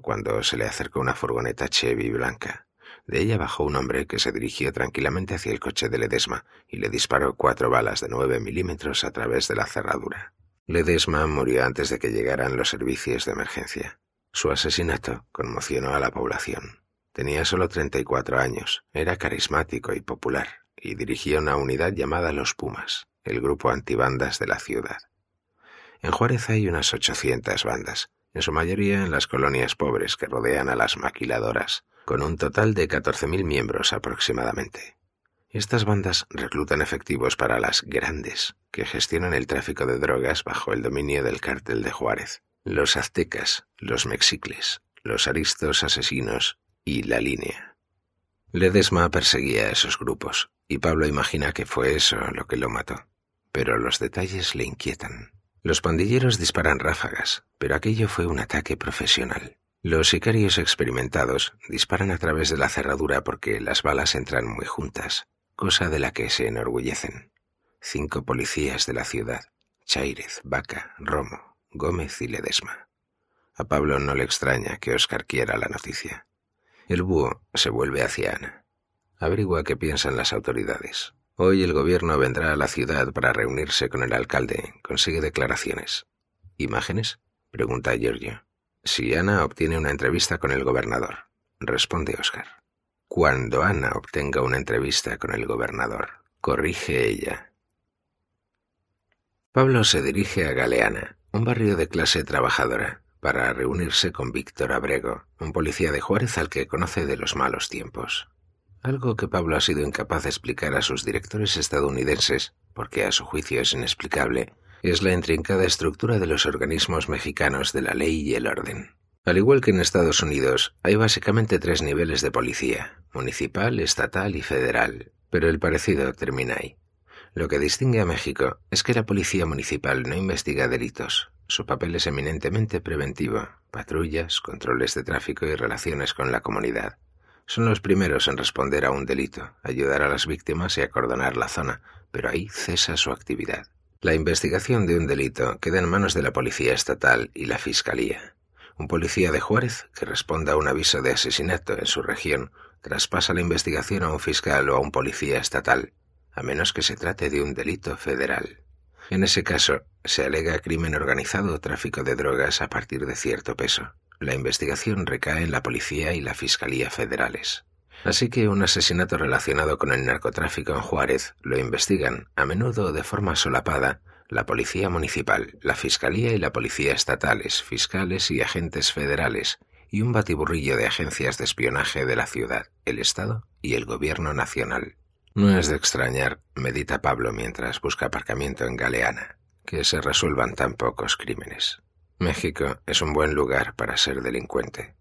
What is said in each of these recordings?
cuando se le acercó una furgoneta Chevy blanca. De ella bajó un hombre que se dirigió tranquilamente hacia el coche de Ledesma y le disparó cuatro balas de nueve milímetros a través de la cerradura. Ledesma murió antes de que llegaran los servicios de emergencia. Su asesinato conmocionó a la población. Tenía solo 34 años, era carismático y popular, y dirigía una unidad llamada Los Pumas, el grupo antibandas de la ciudad. En Juárez hay unas 800 bandas, en su mayoría en las colonias pobres que rodean a las maquiladoras, con un total de 14.000 miembros aproximadamente. Estas bandas reclutan efectivos para las grandes, que gestionan el tráfico de drogas bajo el dominio del cártel de Juárez, los aztecas, los mexicles, los aristos asesinos y la línea. Ledesma perseguía a esos grupos, y Pablo imagina que fue eso lo que lo mató. Pero los detalles le inquietan. Los pandilleros disparan ráfagas, pero aquello fue un ataque profesional. Los sicarios experimentados disparan a través de la cerradura porque las balas entran muy juntas, cosa de la que se enorgullecen. Cinco policías de la ciudad, Chairez, Vaca, Romo, Gómez y Ledesma. A Pablo no le extraña que Oscar quiera la noticia. El búho se vuelve hacia Ana. Averigua qué piensan las autoridades. Hoy el gobierno vendrá a la ciudad para reunirse con el alcalde. Consigue declaraciones. ¿Imágenes? Pregunta Giorgio. Si Ana obtiene una entrevista con el gobernador. Responde Oscar. Cuando Ana obtenga una entrevista con el gobernador. Corrige ella. Pablo se dirige a Galeana, un barrio de clase trabajadora, para reunirse con Víctor Abrego, un policía de Juárez al que conoce de los malos tiempos. Algo que Pablo ha sido incapaz de explicar a sus directores estadounidenses, porque a su juicio es inexplicable, es la intrincada estructura de los organismos mexicanos de la ley y el orden. Al igual que en Estados Unidos, hay básicamente tres niveles de policía, municipal, estatal y federal, pero el parecido termina ahí. Lo que distingue a México es que la policía municipal no investiga delitos. Su papel es eminentemente preventivo, patrullas, controles de tráfico y relaciones con la comunidad. Son los primeros en responder a un delito, ayudar a las víctimas y acordonar la zona, pero ahí cesa su actividad. La investigación de un delito queda en manos de la Policía Estatal y la Fiscalía. Un policía de Juárez que responda a un aviso de asesinato en su región traspasa la investigación a un fiscal o a un policía estatal, a menos que se trate de un delito federal. En ese caso, se alega crimen organizado o tráfico de drogas a partir de cierto peso. La investigación recae en la policía y la fiscalía federales. Así que un asesinato relacionado con el narcotráfico en Juárez lo investigan, a menudo de forma solapada, la policía municipal, la fiscalía y la policía estatales, fiscales y agentes federales, y un batiburrillo de agencias de espionaje de la ciudad, el Estado y el gobierno nacional. No es de extrañar, medita Pablo mientras busca aparcamiento en Galeana, que se resuelvan tan pocos crímenes. México es un buen lugar para ser delincuente.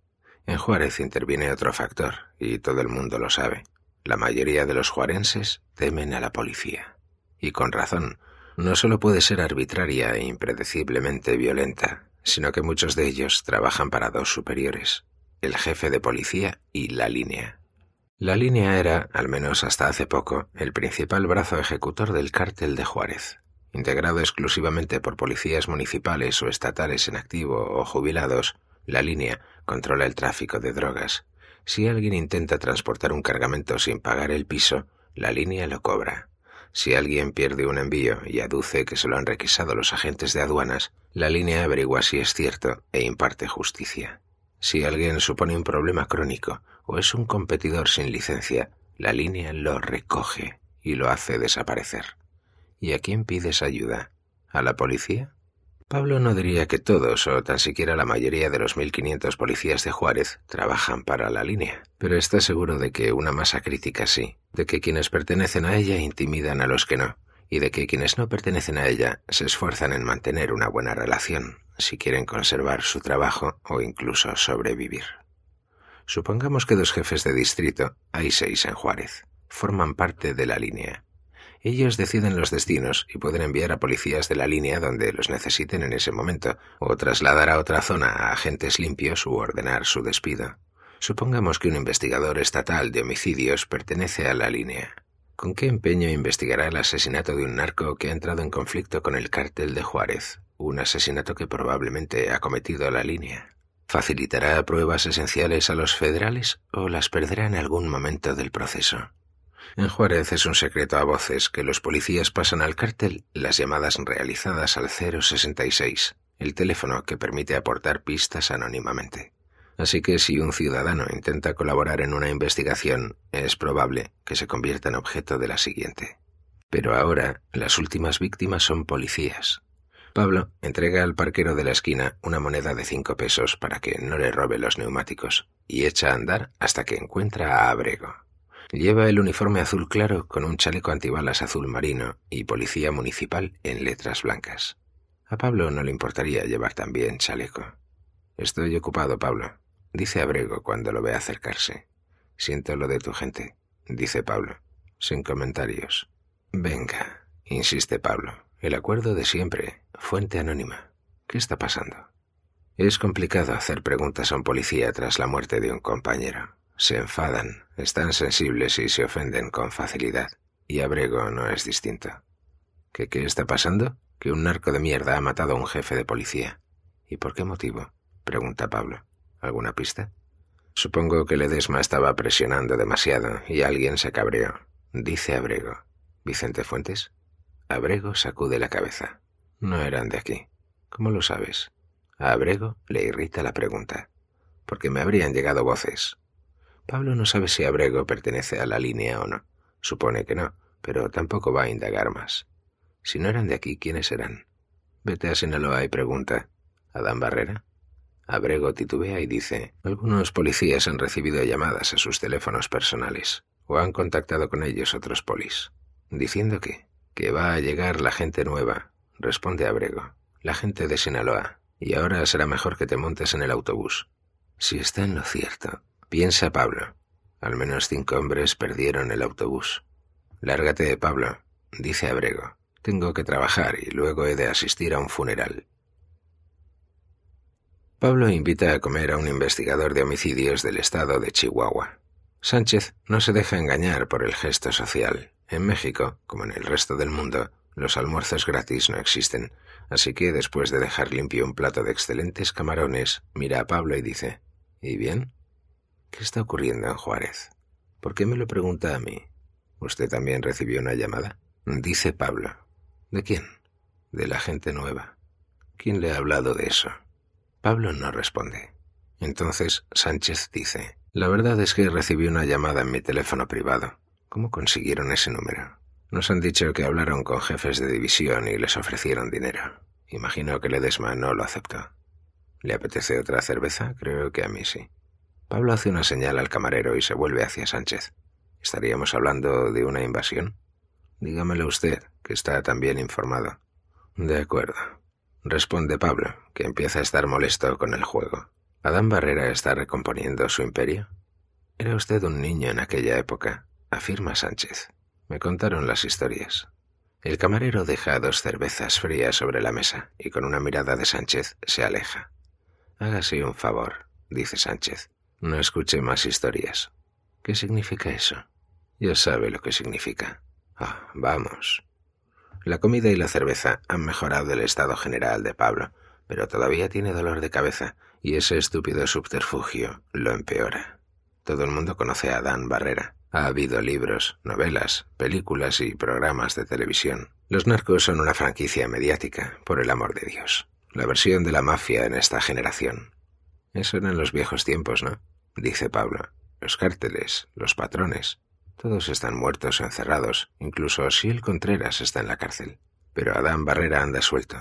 En Juárez interviene otro factor, y todo el mundo lo sabe. La mayoría de los juarenses temen a la policía. Y con razón, no solo puede ser arbitraria e impredeciblemente violenta, sino que muchos de ellos trabajan para dos superiores, el jefe de policía y la línea. La línea era, al menos hasta hace poco, el principal brazo ejecutor del cártel de Juárez, integrado exclusivamente por policías municipales o estatales en activo o jubilados. La línea controla el tráfico de drogas. Si alguien intenta transportar un cargamento sin pagar el piso, la línea lo cobra. Si alguien pierde un envío y aduce que se lo han requisado los agentes de aduanas, la línea averigua si es cierto e imparte justicia. Si alguien supone un problema crónico o es un competidor sin licencia, la línea lo recoge y lo hace desaparecer. ¿Y a quién pides ayuda? ¿A la policía? Pablo no diría que todos o tan siquiera la mayoría de los 1.500 policías de Juárez trabajan para la línea, pero está seguro de que una masa crítica sí, de que quienes pertenecen a ella intimidan a los que no, y de que quienes no pertenecen a ella se esfuerzan en mantener una buena relación, si quieren conservar su trabajo o incluso sobrevivir. Supongamos que dos jefes de distrito, hay seis en Juárez, forman parte de la línea. Ellos deciden los destinos y pueden enviar a policías de la línea donde los necesiten en ese momento, o trasladar a otra zona a agentes limpios u ordenar su despido. Supongamos que un investigador estatal de homicidios pertenece a la línea. ¿Con qué empeño investigará el asesinato de un narco que ha entrado en conflicto con el cártel de Juárez? Un asesinato que probablemente ha cometido la línea. ¿Facilitará pruebas esenciales a los federales o las perderá en algún momento del proceso? En Juárez es un secreto a voces que los policías pasan al cártel las llamadas realizadas al 066, el teléfono que permite aportar pistas anónimamente. Así que si un ciudadano intenta colaborar en una investigación, es probable que se convierta en objeto de la siguiente. Pero ahora las últimas víctimas son policías. Pablo entrega al parquero de la esquina una moneda de cinco pesos para que no le robe los neumáticos y echa a andar hasta que encuentra a Abrego. Lleva el uniforme azul claro con un chaleco antibalas azul marino y policía municipal en letras blancas. A Pablo no le importaría llevar también chaleco. Estoy ocupado, Pablo, dice Abrego cuando lo ve acercarse. Siento lo de tu gente, dice Pablo, sin comentarios. Venga, insiste Pablo. El acuerdo de siempre. Fuente anónima. ¿Qué está pasando? Es complicado hacer preguntas a un policía tras la muerte de un compañero. Se enfadan, están sensibles y se ofenden con facilidad. Y Abrego no es distinto. ¿Qué, qué está pasando? Que un narco de mierda ha matado a un jefe de policía. ¿Y por qué motivo? pregunta Pablo. ¿Alguna pista? Supongo que Ledesma estaba presionando demasiado y alguien se cabreó, dice Abrego. ¿Vicente Fuentes? Abrego sacude la cabeza. No eran de aquí. ¿Cómo lo sabes? A Abrego le irrita la pregunta. Porque me habrían llegado voces. Pablo no sabe si Abrego pertenece a la línea o no. Supone que no, pero tampoco va a indagar más. Si no eran de aquí, ¿quiénes eran? Vete a Sinaloa y pregunta. ¿Adán Barrera? Abrego titubea y dice, algunos policías han recibido llamadas a sus teléfonos personales, o han contactado con ellos otros polis, diciendo que, que va a llegar la gente nueva, responde Abrego, la gente de Sinaloa, y ahora será mejor que te montes en el autobús. Si está en lo cierto, Piensa Pablo. Al menos cinco hombres perdieron el autobús. Lárgate, Pablo, dice Abrego. Tengo que trabajar y luego he de asistir a un funeral. Pablo invita a comer a un investigador de homicidios del estado de Chihuahua. Sánchez no se deja engañar por el gesto social. En México, como en el resto del mundo, los almuerzos gratis no existen, así que después de dejar limpio un plato de excelentes camarones, mira a Pablo y dice, ¿Y bien? ¿Qué está ocurriendo en Juárez? ¿Por qué me lo pregunta a mí? ¿Usted también recibió una llamada? Dice Pablo. ¿De quién? De la gente nueva. ¿Quién le ha hablado de eso? Pablo no responde. Entonces Sánchez dice, La verdad es que recibí una llamada en mi teléfono privado. ¿Cómo consiguieron ese número? Nos han dicho que hablaron con jefes de división y les ofrecieron dinero. Imagino que Ledesma no lo aceptó. ¿Le apetece otra cerveza? Creo que a mí sí. Pablo hace una señal al camarero y se vuelve hacia Sánchez. ¿Estaríamos hablando de una invasión? Dígamelo usted, que está tan bien informado. De acuerdo. Responde Pablo, que empieza a estar molesto con el juego. ¿Adán Barrera está recomponiendo su imperio? Era usted un niño en aquella época, afirma Sánchez. Me contaron las historias. El camarero deja dos cervezas frías sobre la mesa y con una mirada de Sánchez se aleja. Hágase un favor, dice Sánchez. No escuche más historias. ¿Qué significa eso? Ya sabe lo que significa. Ah, vamos. La comida y la cerveza han mejorado el estado general de Pablo, pero todavía tiene dolor de cabeza y ese estúpido subterfugio lo empeora. Todo el mundo conoce a Dan Barrera. Ha habido libros, novelas, películas y programas de televisión. Los narcos son una franquicia mediática, por el amor de Dios. La versión de la mafia en esta generación. Eso eran los viejos tiempos, ¿no? Dice Pablo. Los cárteles, los patrones, todos están muertos o encerrados, incluso el Contreras está en la cárcel. Pero Adán Barrera anda suelto.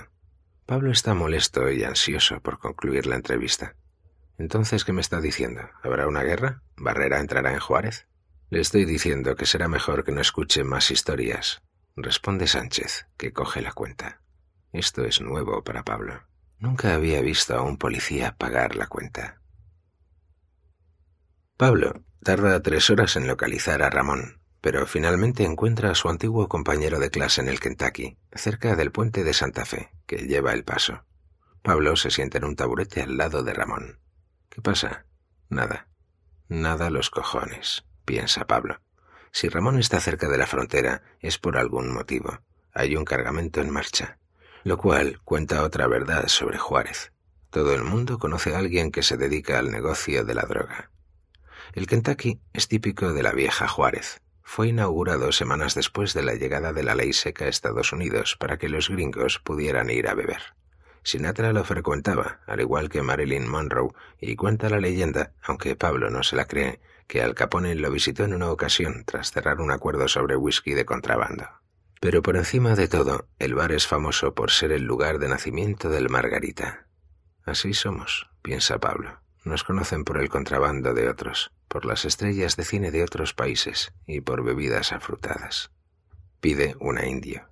Pablo está molesto y ansioso por concluir la entrevista. Entonces, ¿qué me está diciendo? ¿Habrá una guerra? ¿Barrera entrará en Juárez? Le estoy diciendo que será mejor que no escuche más historias. Responde Sánchez, que coge la cuenta. Esto es nuevo para Pablo. Nunca había visto a un policía pagar la cuenta. Pablo tarda tres horas en localizar a Ramón, pero finalmente encuentra a su antiguo compañero de clase en el Kentucky, cerca del puente de Santa Fe, que lleva el paso. Pablo se sienta en un taburete al lado de Ramón. ¿Qué pasa? Nada. Nada los cojones, piensa Pablo. Si Ramón está cerca de la frontera es por algún motivo. Hay un cargamento en marcha lo cual cuenta otra verdad sobre Juárez. Todo el mundo conoce a alguien que se dedica al negocio de la droga. El Kentucky es típico de la vieja Juárez. Fue inaugurado semanas después de la llegada de la ley seca a Estados Unidos para que los gringos pudieran ir a beber. Sinatra lo frecuentaba, al igual que Marilyn Monroe, y cuenta la leyenda, aunque Pablo no se la cree, que Al Capone lo visitó en una ocasión tras cerrar un acuerdo sobre whisky de contrabando. Pero por encima de todo, el bar es famoso por ser el lugar de nacimiento del Margarita. Así somos, piensa Pablo. Nos conocen por el contrabando de otros, por las estrellas de cine de otros países y por bebidas afrutadas. Pide una indio.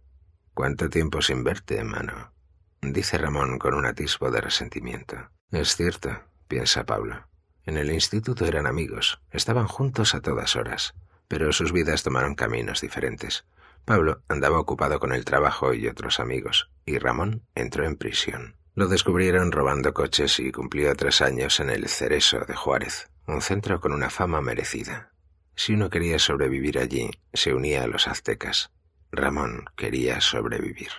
¿Cuánto tiempo sin verte, mano? Dice Ramón con un atisbo de resentimiento. Es cierto, piensa Pablo. En el instituto eran amigos, estaban juntos a todas horas, pero sus vidas tomaron caminos diferentes. Pablo andaba ocupado con el trabajo y otros amigos, y Ramón entró en prisión. Lo descubrieron robando coches y cumplió tres años en el Cereso de Juárez, un centro con una fama merecida. Si uno quería sobrevivir allí, se unía a los aztecas. Ramón quería sobrevivir.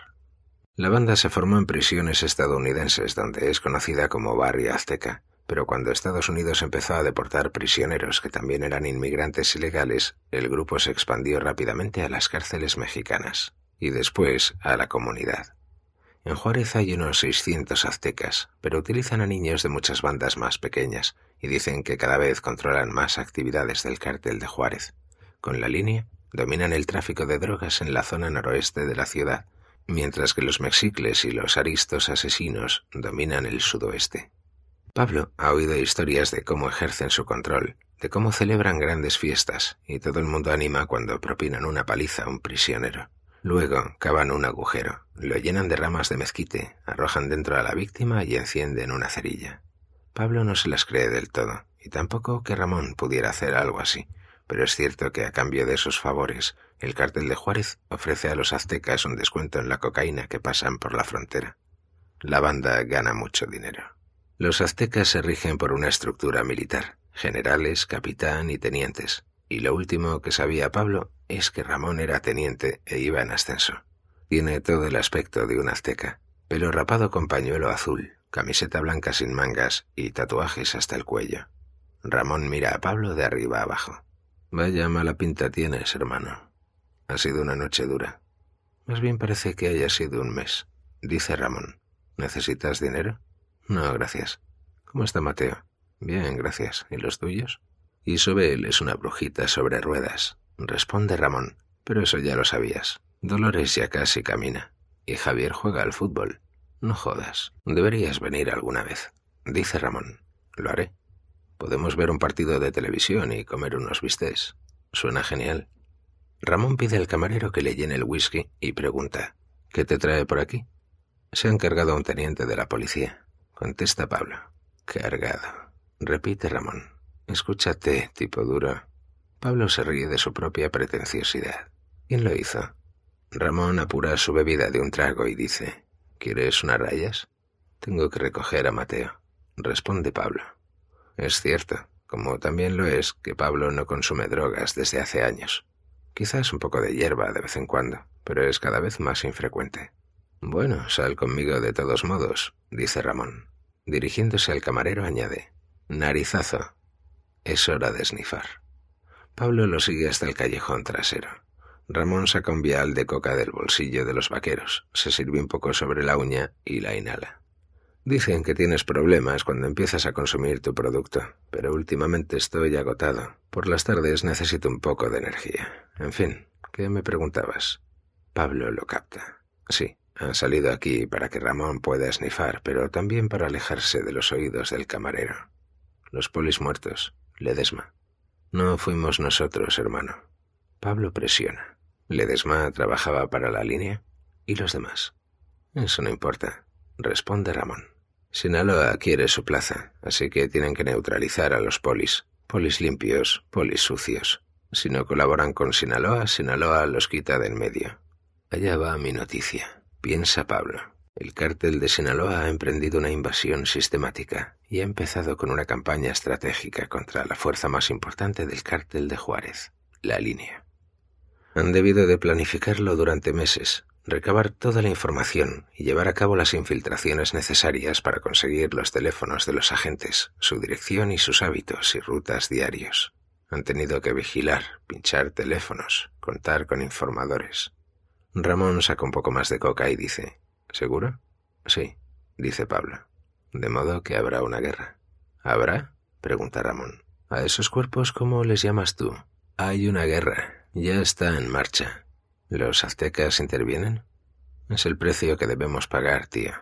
La banda se formó en prisiones estadounidenses, donde es conocida como Barrio Azteca, pero cuando Estados Unidos empezó a deportar prisioneros que también eran inmigrantes ilegales, el grupo se expandió rápidamente a las cárceles mexicanas y después a la comunidad. En Juárez hay unos 600 aztecas, pero utilizan a niños de muchas bandas más pequeñas y dicen que cada vez controlan más actividades del cártel de Juárez. Con la línea, dominan el tráfico de drogas en la zona noroeste de la ciudad, mientras que los mexicles y los aristos asesinos dominan el sudoeste. Pablo ha oído historias de cómo ejercen su control, de cómo celebran grandes fiestas, y todo el mundo anima cuando propinan una paliza a un prisionero. Luego cavan un agujero, lo llenan de ramas de mezquite, arrojan dentro a la víctima y encienden una cerilla. Pablo no se las cree del todo, y tampoco que Ramón pudiera hacer algo así, pero es cierto que a cambio de esos favores, el cártel de Juárez ofrece a los aztecas un descuento en la cocaína que pasan por la frontera. La banda gana mucho dinero. Los aztecas se rigen por una estructura militar, generales, capitán y tenientes, y lo último que sabía Pablo es que Ramón era teniente e iba en ascenso. Tiene todo el aspecto de un azteca, pelo rapado con pañuelo azul, camiseta blanca sin mangas y tatuajes hasta el cuello. Ramón mira a Pablo de arriba abajo. Vaya mala pinta tienes, hermano. Ha sido una noche dura. Más bien parece que haya sido un mes, dice Ramón. ¿Necesitas dinero? No, gracias. ¿Cómo está Mateo? Bien, gracias. ¿Y los tuyos? Isobel es una brujita sobre ruedas, responde Ramón. Pero eso ya lo sabías. Dolores ya casi camina. Y Javier juega al fútbol. No jodas. Deberías venir alguna vez, dice Ramón. Lo haré. Podemos ver un partido de televisión y comer unos bistecs. Suena genial. Ramón pide al camarero que le llene el whisky y pregunta, ¿qué te trae por aquí? Se ha encargado un teniente de la policía contesta Pablo. Cargado. Repite Ramón. Escúchate, tipo duro. Pablo se ríe de su propia pretenciosidad. ¿Quién lo hizo? Ramón apura su bebida de un trago y dice, ¿Quieres unas rayas? Tengo que recoger a Mateo. Responde Pablo. Es cierto, como también lo es que Pablo no consume drogas desde hace años. Quizás un poco de hierba de vez en cuando, pero es cada vez más infrecuente. Bueno, sal conmigo de todos modos, dice Ramón. Dirigiéndose al camarero añade, Narizazo. Es hora de esnifar. Pablo lo sigue hasta el callejón trasero. Ramón saca un vial de coca del bolsillo de los vaqueros, se sirve un poco sobre la uña y la inhala. Dicen que tienes problemas cuando empiezas a consumir tu producto, pero últimamente estoy agotado. Por las tardes necesito un poco de energía. En fin, ¿qué me preguntabas? Pablo lo capta. Sí, han salido aquí para que Ramón pueda esnifar, pero también para alejarse de los oídos del camarero. Los polis muertos, Ledesma. No fuimos nosotros, hermano. Pablo presiona. Ledesma trabajaba para la línea. ¿Y los demás? Eso no importa, responde Ramón. Sinaloa quiere su plaza, así que tienen que neutralizar a los polis. Polis limpios, polis sucios. Si no colaboran con Sinaloa, Sinaloa los quita de en medio. Allá va mi noticia. Piensa Pablo. El cártel de Sinaloa ha emprendido una invasión sistemática y ha empezado con una campaña estratégica contra la fuerza más importante del cártel de Juárez, la línea. Han debido de planificarlo durante meses. recabar toda la información y llevar a cabo las infiltraciones necesarias para conseguir los teléfonos de los agentes, su dirección y sus hábitos y rutas diarios. Han tenido que vigilar, pinchar teléfonos, contar con informadores. Ramón saca un poco más de coca y dice, ¿Seguro? Sí, dice Pablo. De modo que habrá una guerra. ¿Habrá? pregunta Ramón. ¿A esos cuerpos cómo les llamas tú? Hay una guerra. Ya está en marcha. ¿Los aztecas intervienen? Es el precio que debemos pagar, tío,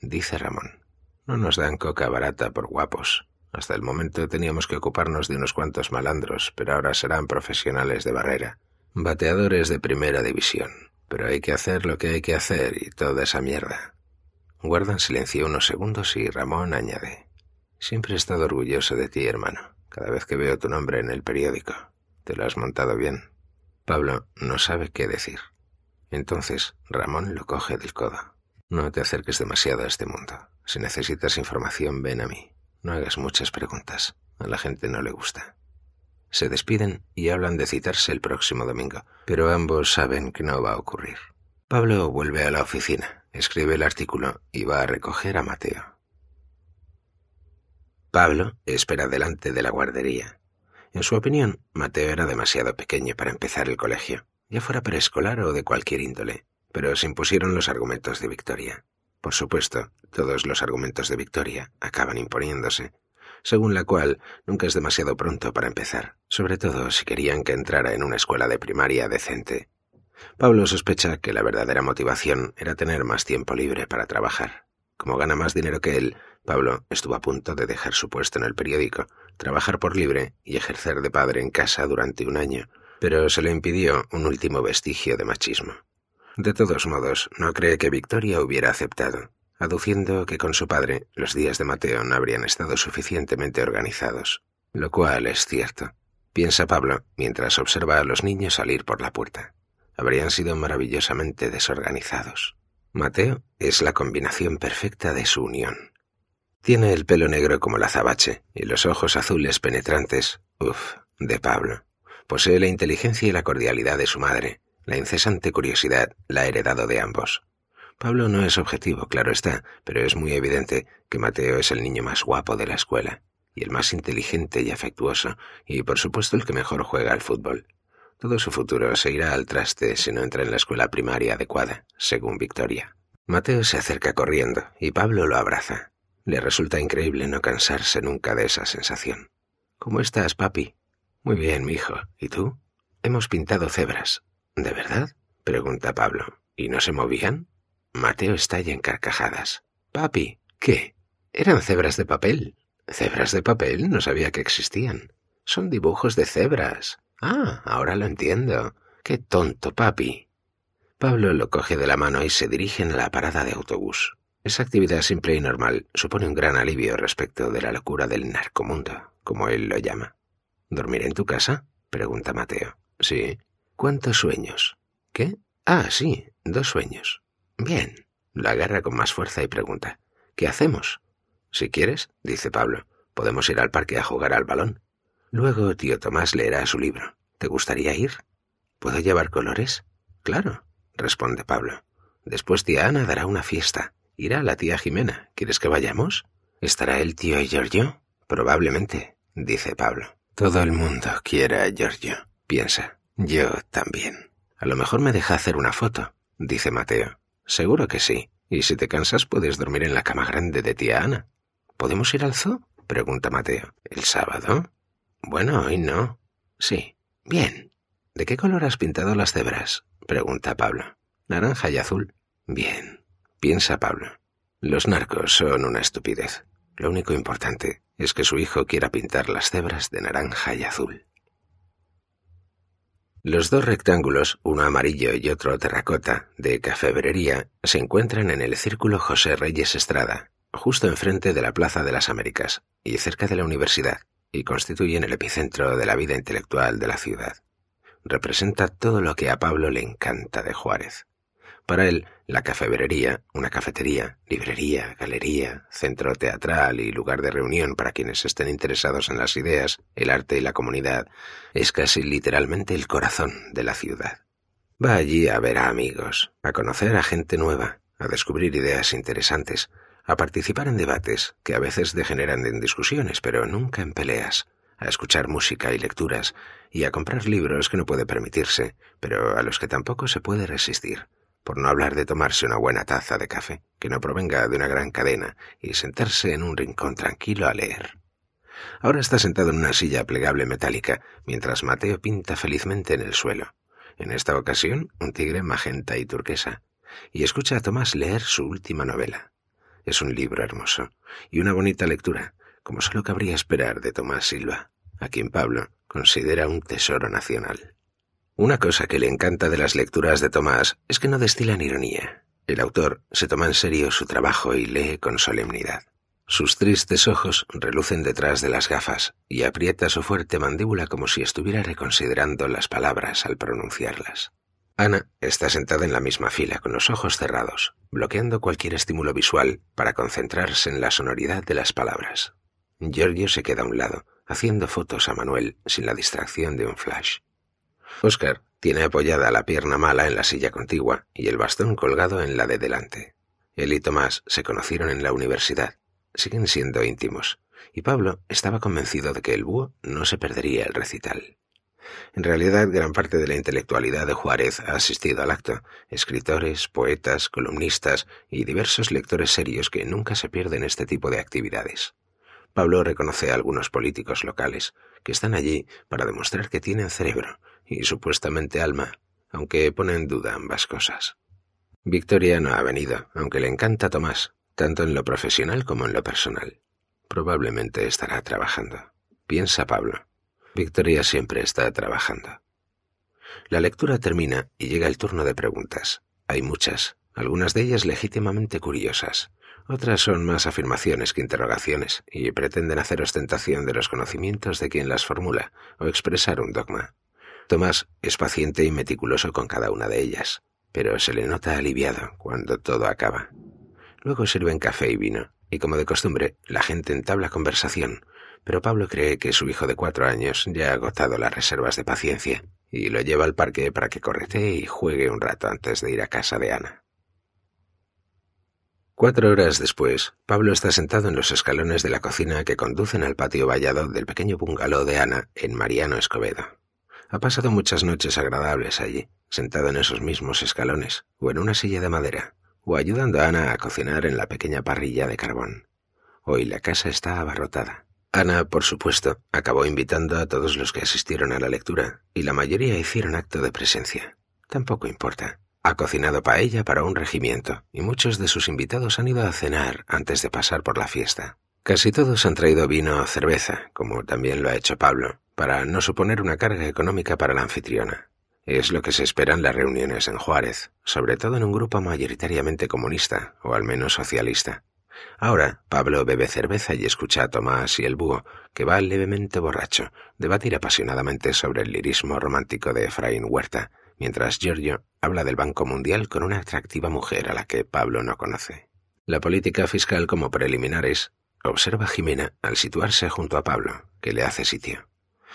dice Ramón. No nos dan coca barata por guapos. Hasta el momento teníamos que ocuparnos de unos cuantos malandros, pero ahora serán profesionales de barrera, bateadores de primera división. Pero hay que hacer lo que hay que hacer y toda esa mierda. Guardan silencio unos segundos y Ramón añade. Siempre he estado orgulloso de ti, hermano, cada vez que veo tu nombre en el periódico. Te lo has montado bien. Pablo no sabe qué decir. Entonces Ramón lo coge del codo. No te acerques demasiado a este mundo. Si necesitas información, ven a mí. No hagas muchas preguntas. A la gente no le gusta. Se despiden y hablan de citarse el próximo domingo, pero ambos saben que no va a ocurrir. Pablo vuelve a la oficina, escribe el artículo y va a recoger a Mateo. Pablo espera delante de la guardería. En su opinión, Mateo era demasiado pequeño para empezar el colegio, ya fuera preescolar o de cualquier índole, pero se impusieron los argumentos de Victoria. Por supuesto, todos los argumentos de Victoria acaban imponiéndose, según la cual nunca es demasiado pronto para empezar, sobre todo si querían que entrara en una escuela de primaria decente. Pablo sospecha que la verdadera motivación era tener más tiempo libre para trabajar. Como gana más dinero que él, Pablo estuvo a punto de dejar su puesto en el periódico, trabajar por libre y ejercer de padre en casa durante un año, pero se le impidió un último vestigio de machismo. De todos modos, no cree que Victoria hubiera aceptado, aduciendo que con su padre los días de Mateo no habrían estado suficientemente organizados, lo cual es cierto, piensa Pablo mientras observa a los niños salir por la puerta. Habrían sido maravillosamente desorganizados. Mateo es la combinación perfecta de su unión. Tiene el pelo negro como la azabache y los ojos azules penetrantes, uff, de Pablo. Posee la inteligencia y la cordialidad de su madre. La incesante curiosidad la ha heredado de ambos. Pablo no es objetivo, claro está, pero es muy evidente que Mateo es el niño más guapo de la escuela, y el más inteligente y afectuoso, y por supuesto el que mejor juega al fútbol. Todo su futuro se irá al traste si no entra en la escuela primaria adecuada, según Victoria. Mateo se acerca corriendo, y Pablo lo abraza. Le resulta increíble no cansarse nunca de esa sensación. ¿Cómo estás, papi? Muy bien, mi hijo. ¿Y tú? Hemos pintado cebras. ¿De verdad? pregunta Pablo. ¿Y no se movían? Mateo estalla en carcajadas. Papi, ¿qué? Eran cebras de papel. ¿Cebras de papel? No sabía que existían. Son dibujos de cebras. Ah, ahora lo entiendo. Qué tonto, papi. Pablo lo coge de la mano y se dirigen a la parada de autobús. Esa actividad simple y normal supone un gran alivio respecto de la locura del narcomundo, como él lo llama. ¿Dormir en tu casa? pregunta Mateo. Sí. ¿Cuántos sueños? ¿Qué? Ah, sí, dos sueños. Bien. Lo agarra con más fuerza y pregunta. ¿Qué hacemos? Si quieres, dice Pablo, podemos ir al parque a jugar al balón. Luego tío Tomás leerá su libro. ¿Te gustaría ir? ¿Puedo llevar colores? Claro, responde Pablo. Después tía Ana dará una fiesta. Irá la tía Jimena. ¿Quieres que vayamos? ¿Estará el tío Giorgio? Probablemente, dice Pablo. Todo el mundo quiere a Giorgio, piensa. Yo también. A lo mejor me deja hacer una foto, dice Mateo. Seguro que sí. Y si te cansas puedes dormir en la cama grande de tía Ana. ¿Podemos ir al zoo? pregunta Mateo. ¿El sábado? Bueno, hoy no. Sí. Bien. ¿De qué color has pintado las cebras? pregunta Pablo. Naranja y azul. Bien. Piensa Pablo. Los narcos son una estupidez. Lo único importante es que su hijo quiera pintar las cebras de naranja y azul. Los dos rectángulos, uno amarillo y otro terracota, de cafebrería, se encuentran en el Círculo José Reyes Estrada, justo enfrente de la Plaza de las Américas y cerca de la universidad, y constituyen el epicentro de la vida intelectual de la ciudad. Representa todo lo que a Pablo le encanta de Juárez. Para él, la cafebrería, una cafetería, librería, galería, centro teatral y lugar de reunión para quienes estén interesados en las ideas, el arte y la comunidad, es casi literalmente el corazón de la ciudad. Va allí a ver a amigos, a conocer a gente nueva, a descubrir ideas interesantes, a participar en debates que a veces degeneran en discusiones, pero nunca en peleas, a escuchar música y lecturas, y a comprar libros que no puede permitirse, pero a los que tampoco se puede resistir, por no hablar de tomarse una buena taza de café, que no provenga de una gran cadena, y sentarse en un rincón tranquilo a leer. Ahora está sentado en una silla plegable metálica, mientras Mateo pinta felizmente en el suelo. En esta ocasión, un tigre magenta y turquesa, y escucha a Tomás leer su última novela. Es un libro hermoso, y una bonita lectura, como solo cabría esperar de Tomás Silva, a quien Pablo considera un tesoro nacional. Una cosa que le encanta de las lecturas de Tomás es que no destilan ironía. El autor se toma en serio su trabajo y lee con solemnidad. Sus tristes ojos relucen detrás de las gafas y aprieta su fuerte mandíbula como si estuviera reconsiderando las palabras al pronunciarlas. Ana está sentada en la misma fila con los ojos cerrados, bloqueando cualquier estímulo visual para concentrarse en la sonoridad de las palabras. Giorgio se queda a un lado, haciendo fotos a Manuel sin la distracción de un flash. Oscar tiene apoyada la pierna mala en la silla contigua y el bastón colgado en la de delante. Él y Tomás se conocieron en la universidad. Siguen siendo íntimos, y Pablo estaba convencido de que el búho no se perdería el recital. En realidad, gran parte de la intelectualidad de Juárez ha asistido al acto, escritores, poetas, columnistas y diversos lectores serios que nunca se pierden este tipo de actividades. Pablo reconoce a algunos políticos locales que están allí para demostrar que tienen cerebro y supuestamente alma, aunque pone en duda ambas cosas. Victoria no ha venido, aunque le encanta Tomás, tanto en lo profesional como en lo personal. Probablemente estará trabajando. Piensa Pablo. Victoria siempre está trabajando. La lectura termina y llega el turno de preguntas. Hay muchas, algunas de ellas legítimamente curiosas, otras son más afirmaciones que interrogaciones y pretenden hacer ostentación de los conocimientos de quien las formula o expresar un dogma. Tomás es paciente y meticuloso con cada una de ellas, pero se le nota aliviado cuando todo acaba. Luego sirven café y vino, y como de costumbre, la gente entabla conversación, pero Pablo cree que su hijo de cuatro años ya ha agotado las reservas de paciencia y lo lleva al parque para que corretee y juegue un rato antes de ir a casa de Ana. Cuatro horas después, Pablo está sentado en los escalones de la cocina que conducen al patio vallado del pequeño bungalow de Ana en Mariano Escobedo. Ha pasado muchas noches agradables allí, sentado en esos mismos escalones, o en una silla de madera, o ayudando a Ana a cocinar en la pequeña parrilla de carbón. Hoy la casa está abarrotada. Ana, por supuesto, acabó invitando a todos los que asistieron a la lectura, y la mayoría hicieron acto de presencia. Tampoco importa. Ha cocinado paella para un regimiento y muchos de sus invitados han ido a cenar antes de pasar por la fiesta. Casi todos han traído vino o cerveza, como también lo ha hecho Pablo, para no suponer una carga económica para la anfitriona. Es lo que se espera en las reuniones en Juárez, sobre todo en un grupo mayoritariamente comunista, o al menos socialista. Ahora, Pablo bebe cerveza y escucha a Tomás y el búho, que va levemente borracho, debatir apasionadamente sobre el lirismo romántico de Efraín Huerta, mientras Giorgio habla del Banco Mundial con una atractiva mujer a la que Pablo no conoce. La política fiscal como preliminares observa Jimena al situarse junto a Pablo, que le hace sitio.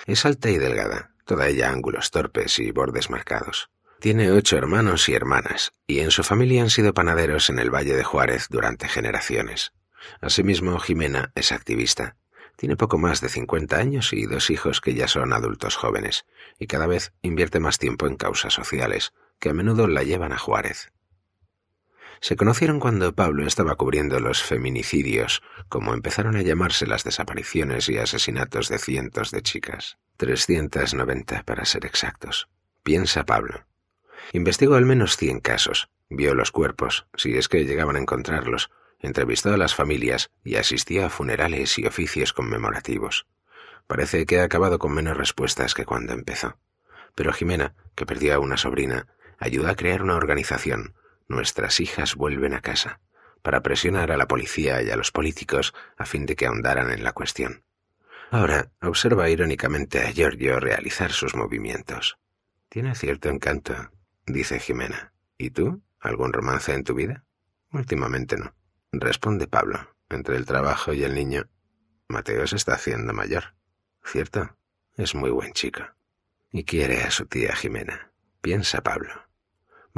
Es alta y delgada, toda ella ángulos torpes y bordes marcados. Tiene ocho hermanos y hermanas, y en su familia han sido panaderos en el Valle de Juárez durante generaciones. Asimismo, Jimena es activista, tiene poco más de 50 años y dos hijos que ya son adultos jóvenes, y cada vez invierte más tiempo en causas sociales, que a menudo la llevan a Juárez. Se conocieron cuando Pablo estaba cubriendo los feminicidios, como empezaron a llamarse las desapariciones y asesinatos de cientos de chicas. 390 para ser exactos. Piensa Pablo. Investigó al menos 100 casos, vio los cuerpos, si es que llegaban a encontrarlos, entrevistó a las familias y asistió a funerales y oficios conmemorativos. Parece que ha acabado con menos respuestas que cuando empezó. Pero Jimena, que perdió a una sobrina, ayudó a crear una organización, Nuestras hijas vuelven a casa, para presionar a la policía y a los políticos a fin de que ahondaran en la cuestión. Ahora observa irónicamente a Giorgio realizar sus movimientos. Tiene cierto encanto, dice Jimena. ¿Y tú? ¿Algún romance en tu vida? Últimamente no. Responde Pablo. Entre el trabajo y el niño, Mateo se está haciendo mayor. ¿Cierto? Es muy buen chico. Y quiere a su tía Jimena. Piensa Pablo.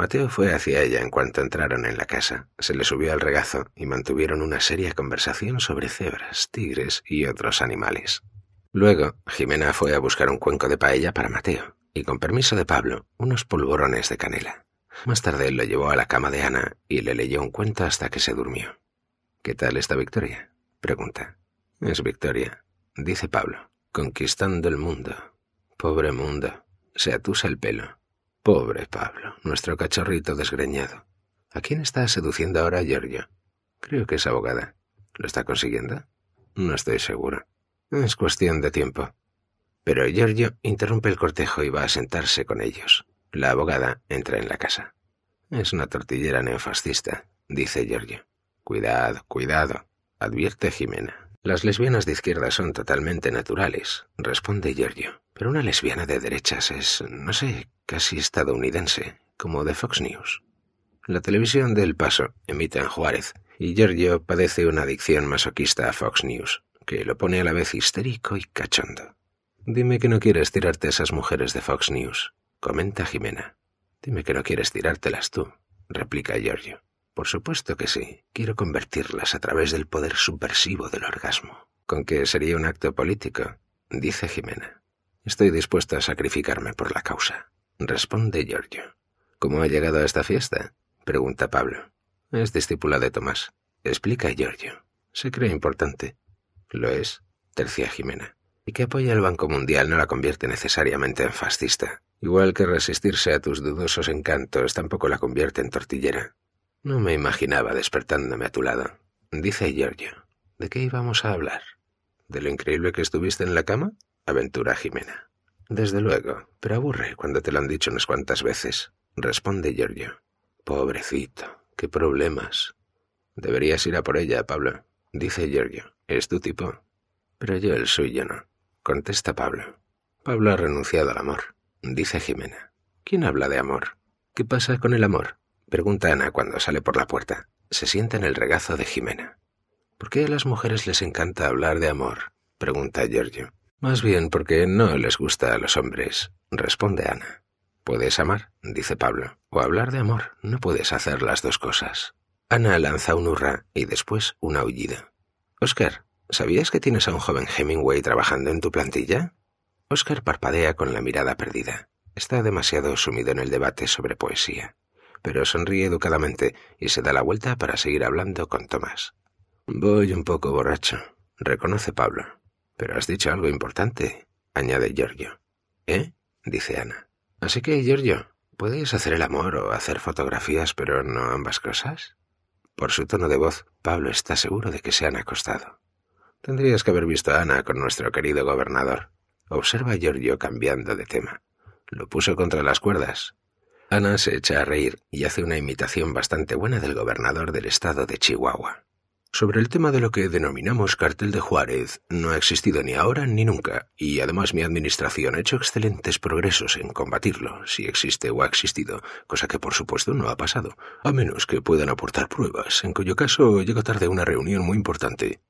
Mateo fue hacia ella en cuanto entraron en la casa, se le subió al regazo y mantuvieron una seria conversación sobre cebras, tigres y otros animales. Luego, Jimena fue a buscar un cuenco de paella para Mateo y, con permiso de Pablo, unos polvorones de canela. Más tarde lo llevó a la cama de Ana y le leyó un cuento hasta que se durmió. ¿Qué tal está Victoria? pregunta. Es Victoria, dice Pablo, conquistando el mundo. Pobre mundo, se atusa el pelo. Pobre Pablo, nuestro cachorrito desgreñado. ¿A quién está seduciendo ahora Giorgio? Creo que es abogada. ¿Lo está consiguiendo? No estoy seguro. Es cuestión de tiempo. Pero Giorgio interrumpe el cortejo y va a sentarse con ellos. La abogada entra en la casa. Es una tortillera neofascista, dice Giorgio. Cuidado, cuidado, advierte Jimena. Las lesbianas de izquierda son totalmente naturales, responde Giorgio. Pero una lesbiana de derechas es, no sé, casi estadounidense, como de Fox News. La televisión del Paso emite en Juárez, y Giorgio padece una adicción masoquista a Fox News, que lo pone a la vez histérico y cachondo. Dime que no quieres tirarte a esas mujeres de Fox News, comenta Jimena. Dime que no quieres tirártelas tú, replica Giorgio. Por supuesto que sí, quiero convertirlas a través del poder subversivo del orgasmo. Con que sería un acto político, dice Jimena. Estoy dispuesto a sacrificarme por la causa, responde Giorgio. ¿Cómo ha llegado a esta fiesta? pregunta Pablo. Es discípula de Tomás, explica Giorgio. Se cree importante. Lo es, tercia Jimena. Y que apoya al Banco Mundial no la convierte necesariamente en fascista. Igual que resistirse a tus dudosos encantos tampoco la convierte en tortillera. No me imaginaba despertándome a tu lado, dice Giorgio. ¿De qué íbamos a hablar? ¿De lo increíble que estuviste en la cama? aventura Jimena. Desde luego, pero aburre cuando te lo han dicho unas cuantas veces, responde Giorgio. Pobrecito, qué problemas. Deberías ir a por ella, Pablo, dice Giorgio. Es tu tipo. Pero yo el suyo no, contesta Pablo. Pablo ha renunciado al amor, dice Jimena. ¿Quién habla de amor? ¿Qué pasa con el amor? Pregunta Ana cuando sale por la puerta. Se sienta en el regazo de Jimena. ¿Por qué a las mujeres les encanta hablar de amor? pregunta Giorgio. Más bien porque no les gusta a los hombres, responde Ana. Puedes amar, dice Pablo, o hablar de amor. No puedes hacer las dos cosas. Ana lanza un hurra y después un aullido. Oscar, ¿sabías que tienes a un joven Hemingway trabajando en tu plantilla? Oscar parpadea con la mirada perdida. Está demasiado sumido en el debate sobre poesía, pero sonríe educadamente y se da la vuelta para seguir hablando con Tomás. Voy un poco borracho, reconoce Pablo. Pero has dicho algo importante, añade Giorgio. ¿Eh? dice Ana. Así que, Giorgio, ¿puedes hacer el amor o hacer fotografías, pero no ambas cosas? Por su tono de voz, Pablo está seguro de que se han acostado. Tendrías que haber visto a Ana con nuestro querido gobernador. Observa Giorgio cambiando de tema. Lo puso contra las cuerdas. Ana se echa a reír y hace una imitación bastante buena del gobernador del estado de Chihuahua. Sobre el tema de lo que denominamos cartel de Juárez, no ha existido ni ahora ni nunca, y además mi administración ha hecho excelentes progresos en combatirlo, si existe o ha existido, cosa que por supuesto no ha pasado, a menos que puedan aportar pruebas, en cuyo caso llega tarde una reunión muy importante.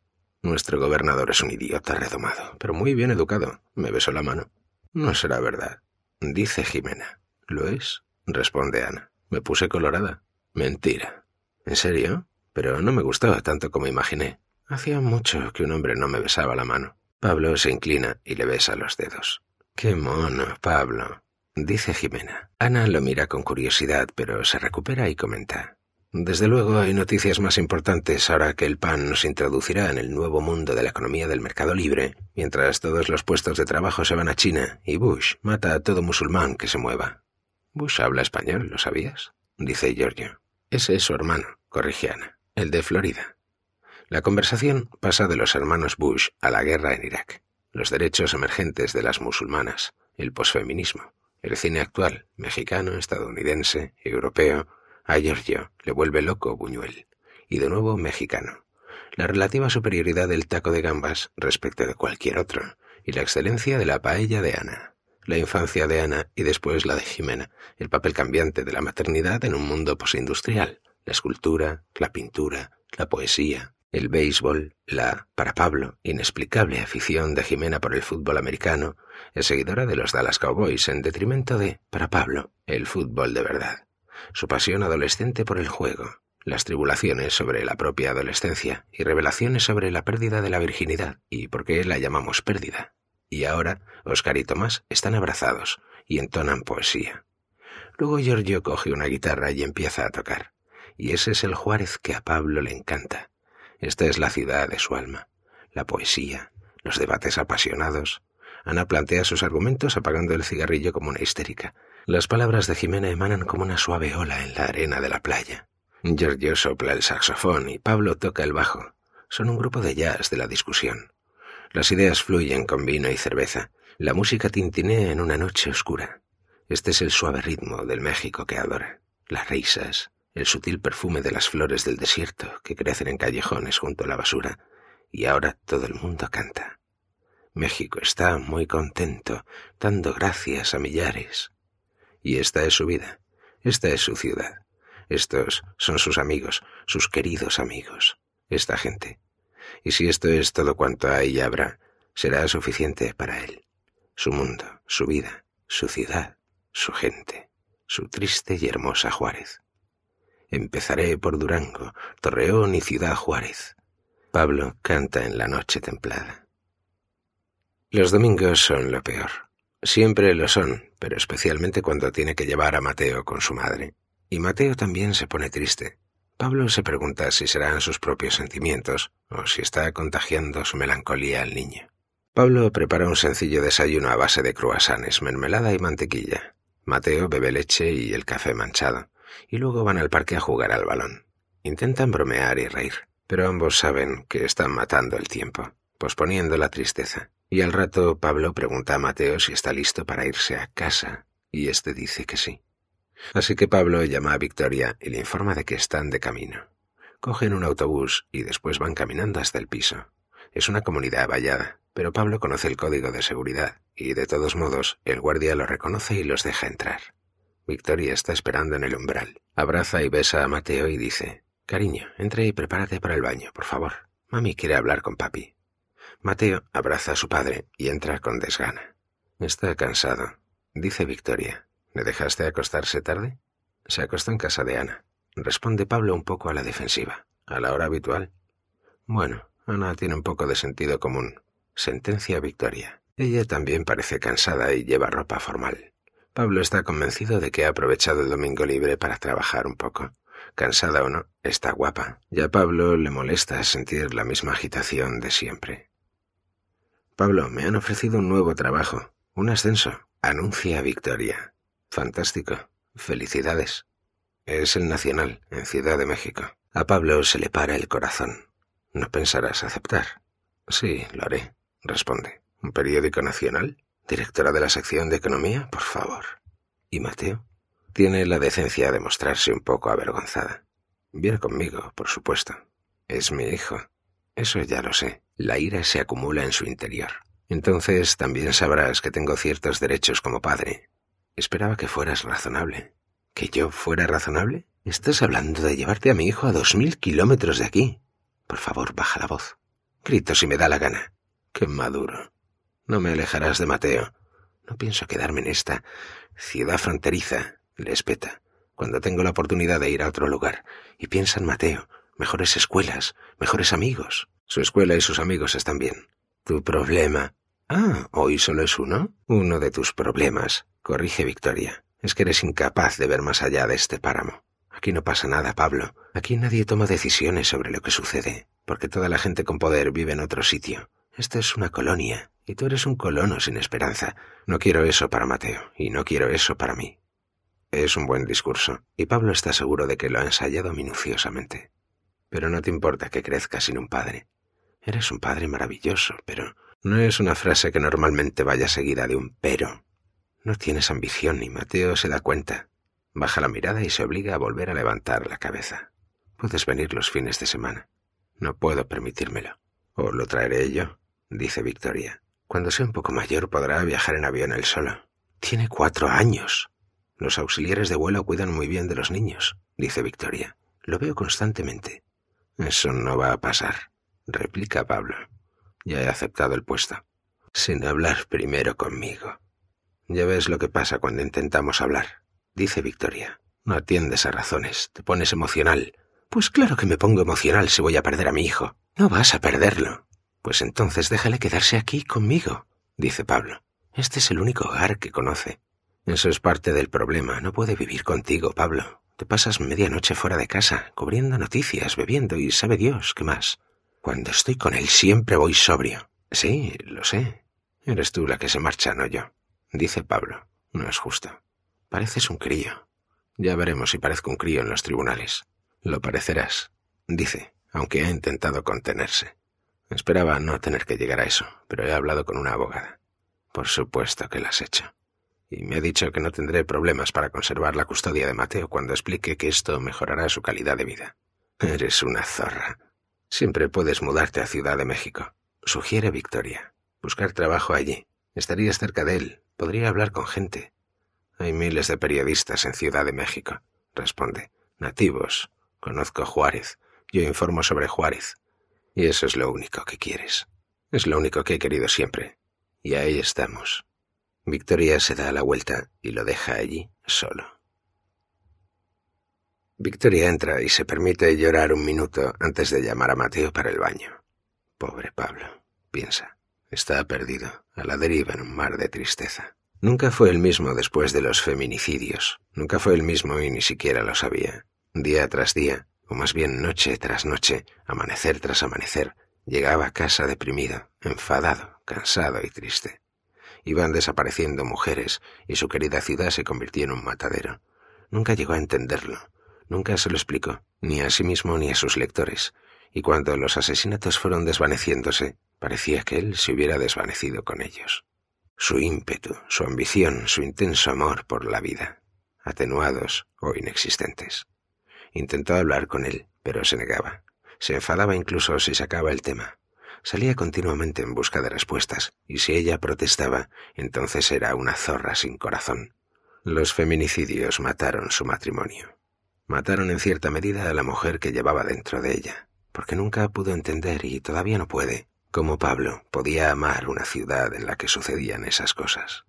Nuestro gobernador es un idiota redomado, pero muy bien educado. Me besó la mano. No será verdad, dice Jimena. ¿Lo es? Responde Ana. Me puse colorada. Mentira. ¿En serio? pero no me gustaba tanto como imaginé. Hacía mucho que un hombre no me besaba la mano. Pablo se inclina y le besa los dedos. Qué mono, Pablo, dice Jimena. Ana lo mira con curiosidad, pero se recupera y comenta. Desde luego hay noticias más importantes ahora que el PAN nos introducirá en el nuevo mundo de la economía del mercado libre, mientras todos los puestos de trabajo se van a China y Bush mata a todo musulmán que se mueva. Bush habla español, ¿lo sabías? dice Giorgio. Ese es su hermano, corrige Ana el de Florida. La conversación pasa de los hermanos Bush a la guerra en Irak, los derechos emergentes de las musulmanas, el posfeminismo, el cine actual, mexicano, estadounidense, europeo, a Giorgio le vuelve loco Buñuel, y de nuevo mexicano, la relativa superioridad del taco de gambas respecto de cualquier otro, y la excelencia de la paella de Ana, la infancia de Ana y después la de Jimena, el papel cambiante de la maternidad en un mundo posindustrial, la escultura, la pintura, la poesía, el béisbol, la, para Pablo, inexplicable afición de Jimena por el fútbol americano, es seguidora de los Dallas Cowboys en detrimento de, para Pablo, el fútbol de verdad. su pasión adolescente por el juego, las tribulaciones sobre la propia adolescencia y revelaciones sobre la pérdida de la virginidad y por qué la llamamos pérdida. Y ahora Oscar y Tomás están abrazados y entonan poesía. Luego Giorgio coge una guitarra y empieza a tocar. Y ese es el Juárez que a Pablo le encanta. Esta es la ciudad de su alma, la poesía, los debates apasionados. Ana plantea sus argumentos apagando el cigarrillo como una histérica. Las palabras de Jimena emanan como una suave ola en la arena de la playa. Giorgio sopla el saxofón y Pablo toca el bajo. Son un grupo de jazz de la discusión. Las ideas fluyen con vino y cerveza. La música tintinea en una noche oscura. Este es el suave ritmo del México que adora. Las risas, el sutil perfume de las flores del desierto que crecen en callejones junto a la basura. Y ahora todo el mundo canta. México está muy contento, dando gracias a millares. Y esta es su vida, esta es su ciudad. Estos son sus amigos, sus queridos amigos, esta gente. Y si esto es todo cuanto hay y habrá, será suficiente para él. Su mundo, su vida, su ciudad, su gente, su triste y hermosa Juárez. Empezaré por Durango, Torreón y Ciudad Juárez. Pablo canta en la noche templada. Los domingos son lo peor. Siempre lo son, pero especialmente cuando tiene que llevar a Mateo con su madre. Y Mateo también se pone triste. Pablo se pregunta si serán sus propios sentimientos o si está contagiando su melancolía al niño. Pablo prepara un sencillo desayuno a base de cruasanes, mermelada y mantequilla. Mateo bebe leche y el café manchado, y luego van al parque a jugar al balón. Intentan bromear y reír, pero ambos saben que están matando el tiempo, posponiendo la tristeza. Y al rato Pablo pregunta a Mateo si está listo para irse a casa, y este dice que sí. Así que Pablo llama a Victoria y le informa de que están de camino. Cogen un autobús y después van caminando hasta el piso. Es una comunidad vallada, pero Pablo conoce el código de seguridad y de todos modos el guardia lo reconoce y los deja entrar. Victoria está esperando en el umbral. Abraza y besa a Mateo y dice, Cariño, entre y prepárate para el baño, por favor. Mami quiere hablar con papi. Mateo abraza a su padre y entra con desgana. Está cansado, dice Victoria. ¿Le dejaste acostarse tarde? Se acostó en casa de Ana. Responde Pablo un poco a la defensiva. ¿A la hora habitual? Bueno, Ana tiene un poco de sentido común. Sentencia Victoria. Ella también parece cansada y lleva ropa formal. Pablo está convencido de que ha aprovechado el domingo libre para trabajar un poco. Cansada o no, está guapa. Ya a Pablo le molesta sentir la misma agitación de siempre. Pablo, me han ofrecido un nuevo trabajo, un ascenso, anuncia Victoria. Fantástico. Felicidades. Es el Nacional, en Ciudad de México. A Pablo se le para el corazón. ¿No pensarás aceptar? Sí, lo haré, responde. ¿Un periódico nacional? ¿Directora de la sección de economía? Por favor. ¿Y Mateo? Tiene la decencia de mostrarse un poco avergonzada. Viene conmigo, por supuesto. Es mi hijo. Eso ya lo sé. La ira se acumula en su interior. Entonces también sabrás que tengo ciertos derechos como padre, Esperaba que fueras razonable. ¿Que yo fuera razonable? Estás hablando de llevarte a mi hijo a dos mil kilómetros de aquí. Por favor, baja la voz. Grito si me da la gana. Qué maduro. No me alejarás de Mateo. No pienso quedarme en esta ciudad fronteriza, le espeta, cuando tengo la oportunidad de ir a otro lugar. Y piensa en Mateo, mejores escuelas, mejores amigos. Su escuela y sus amigos están bien. Tu problema. Ah, hoy solo es uno. Uno de tus problemas. Corrige Victoria. Es que eres incapaz de ver más allá de este páramo. Aquí no pasa nada, Pablo. Aquí nadie toma decisiones sobre lo que sucede, porque toda la gente con poder vive en otro sitio. Esta es una colonia, y tú eres un colono sin esperanza. No quiero eso para Mateo, y no quiero eso para mí. Es un buen discurso, y Pablo está seguro de que lo ha ensayado minuciosamente. Pero no te importa que crezca sin un padre. Eres un padre maravilloso, pero no es una frase que normalmente vaya seguida de un pero. No tienes ambición y Mateo se da cuenta. Baja la mirada y se obliga a volver a levantar la cabeza. Puedes venir los fines de semana. No puedo permitírmelo. O lo traeré yo, dice Victoria. Cuando sea un poco mayor podrá viajar en avión él solo. Tiene cuatro años. Los auxiliares de vuelo cuidan muy bien de los niños, dice Victoria. Lo veo constantemente. Eso no va a pasar, replica Pablo. Ya he aceptado el puesto. Sin hablar primero conmigo. Ya ves lo que pasa cuando intentamos hablar, dice Victoria. No atiendes a razones, te pones emocional. Pues claro que me pongo emocional si voy a perder a mi hijo. No vas a perderlo. Pues entonces déjale quedarse aquí conmigo, dice Pablo. Este es el único hogar que conoce. Eso es parte del problema. No puede vivir contigo, Pablo. Te pasas media noche fuera de casa, cubriendo noticias, bebiendo y sabe Dios qué más. Cuando estoy con él siempre voy sobrio. Sí, lo sé. Eres tú la que se marcha, no yo. Dice Pablo. No es justo. Pareces un crío. Ya veremos si parezco un crío en los tribunales. Lo parecerás, dice, aunque ha intentado contenerse. Esperaba no tener que llegar a eso, pero he hablado con una abogada. Por supuesto que la has hecho y me ha dicho que no tendré problemas para conservar la custodia de Mateo cuando explique que esto mejorará su calidad de vida. Eres una zorra. Siempre puedes mudarte a Ciudad de México. Sugiere Victoria. Buscar trabajo allí. Estarías cerca de él. Podría hablar con gente. Hay miles de periodistas en Ciudad de México. Responde. Nativos. Conozco Juárez. Yo informo sobre Juárez. Y eso es lo único que quieres. Es lo único que he querido siempre. Y ahí estamos. Victoria se da la vuelta y lo deja allí solo. Victoria entra y se permite llorar un minuto antes de llamar a Mateo para el baño. Pobre Pablo, piensa, está perdido, a la deriva en un mar de tristeza. Nunca fue el mismo después de los feminicidios, nunca fue el mismo y ni siquiera lo sabía. Día tras día, o más bien noche tras noche, amanecer tras amanecer, llegaba a casa deprimido, enfadado, cansado y triste. Iban desapareciendo mujeres y su querida ciudad se convirtió en un matadero. Nunca llegó a entenderlo, nunca se lo explicó, ni a sí mismo ni a sus lectores, y cuando los asesinatos fueron desvaneciéndose, parecía que él se hubiera desvanecido con ellos. Su ímpetu, su ambición, su intenso amor por la vida, atenuados o inexistentes. Intentó hablar con él, pero se negaba. Se enfadaba incluso si sacaba el tema. Salía continuamente en busca de respuestas, y si ella protestaba, entonces era una zorra sin corazón. Los feminicidios mataron su matrimonio. Mataron en cierta medida a la mujer que llevaba dentro de ella, porque nunca pudo entender, y todavía no puede, cómo Pablo podía amar una ciudad en la que sucedían esas cosas.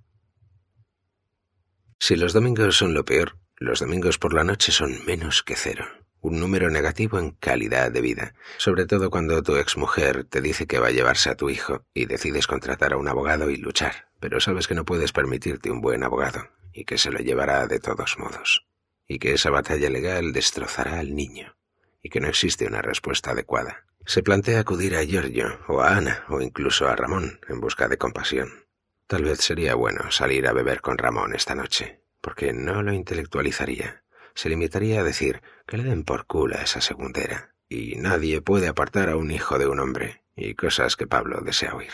Si los domingos son lo peor, los domingos por la noche son menos que cero un número negativo en calidad de vida, sobre todo cuando tu exmujer te dice que va a llevarse a tu hijo y decides contratar a un abogado y luchar, pero sabes que no puedes permitirte un buen abogado y que se lo llevará de todos modos, y que esa batalla legal destrozará al niño, y que no existe una respuesta adecuada. Se plantea acudir a Giorgio o a Ana o incluso a Ramón en busca de compasión. Tal vez sería bueno salir a beber con Ramón esta noche, porque no lo intelectualizaría se limitaría a decir que le den por culo a esa segundera, y nadie puede apartar a un hijo de un hombre, y cosas que Pablo desea oír.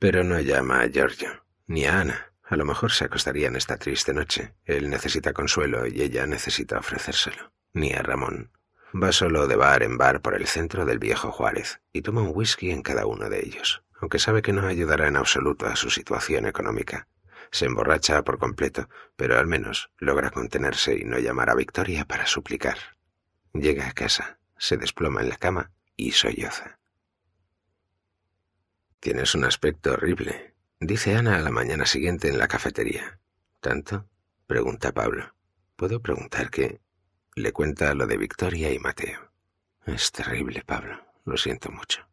Pero no llama a Giorgio, ni a Ana. A lo mejor se acostarían esta triste noche. Él necesita consuelo y ella necesita ofrecérselo. Ni a Ramón. Va solo de bar en bar por el centro del viejo Juárez y toma un whisky en cada uno de ellos, aunque sabe que no ayudará en absoluto a su situación económica. Se emborracha por completo, pero al menos logra contenerse y no llamar a Victoria para suplicar. Llega a casa, se desploma en la cama y solloza. Tienes un aspecto horrible, dice Ana a la mañana siguiente en la cafetería. ¿Tanto? pregunta Pablo. ¿Puedo preguntar qué? Le cuenta lo de Victoria y Mateo. Es terrible, Pablo. Lo siento mucho.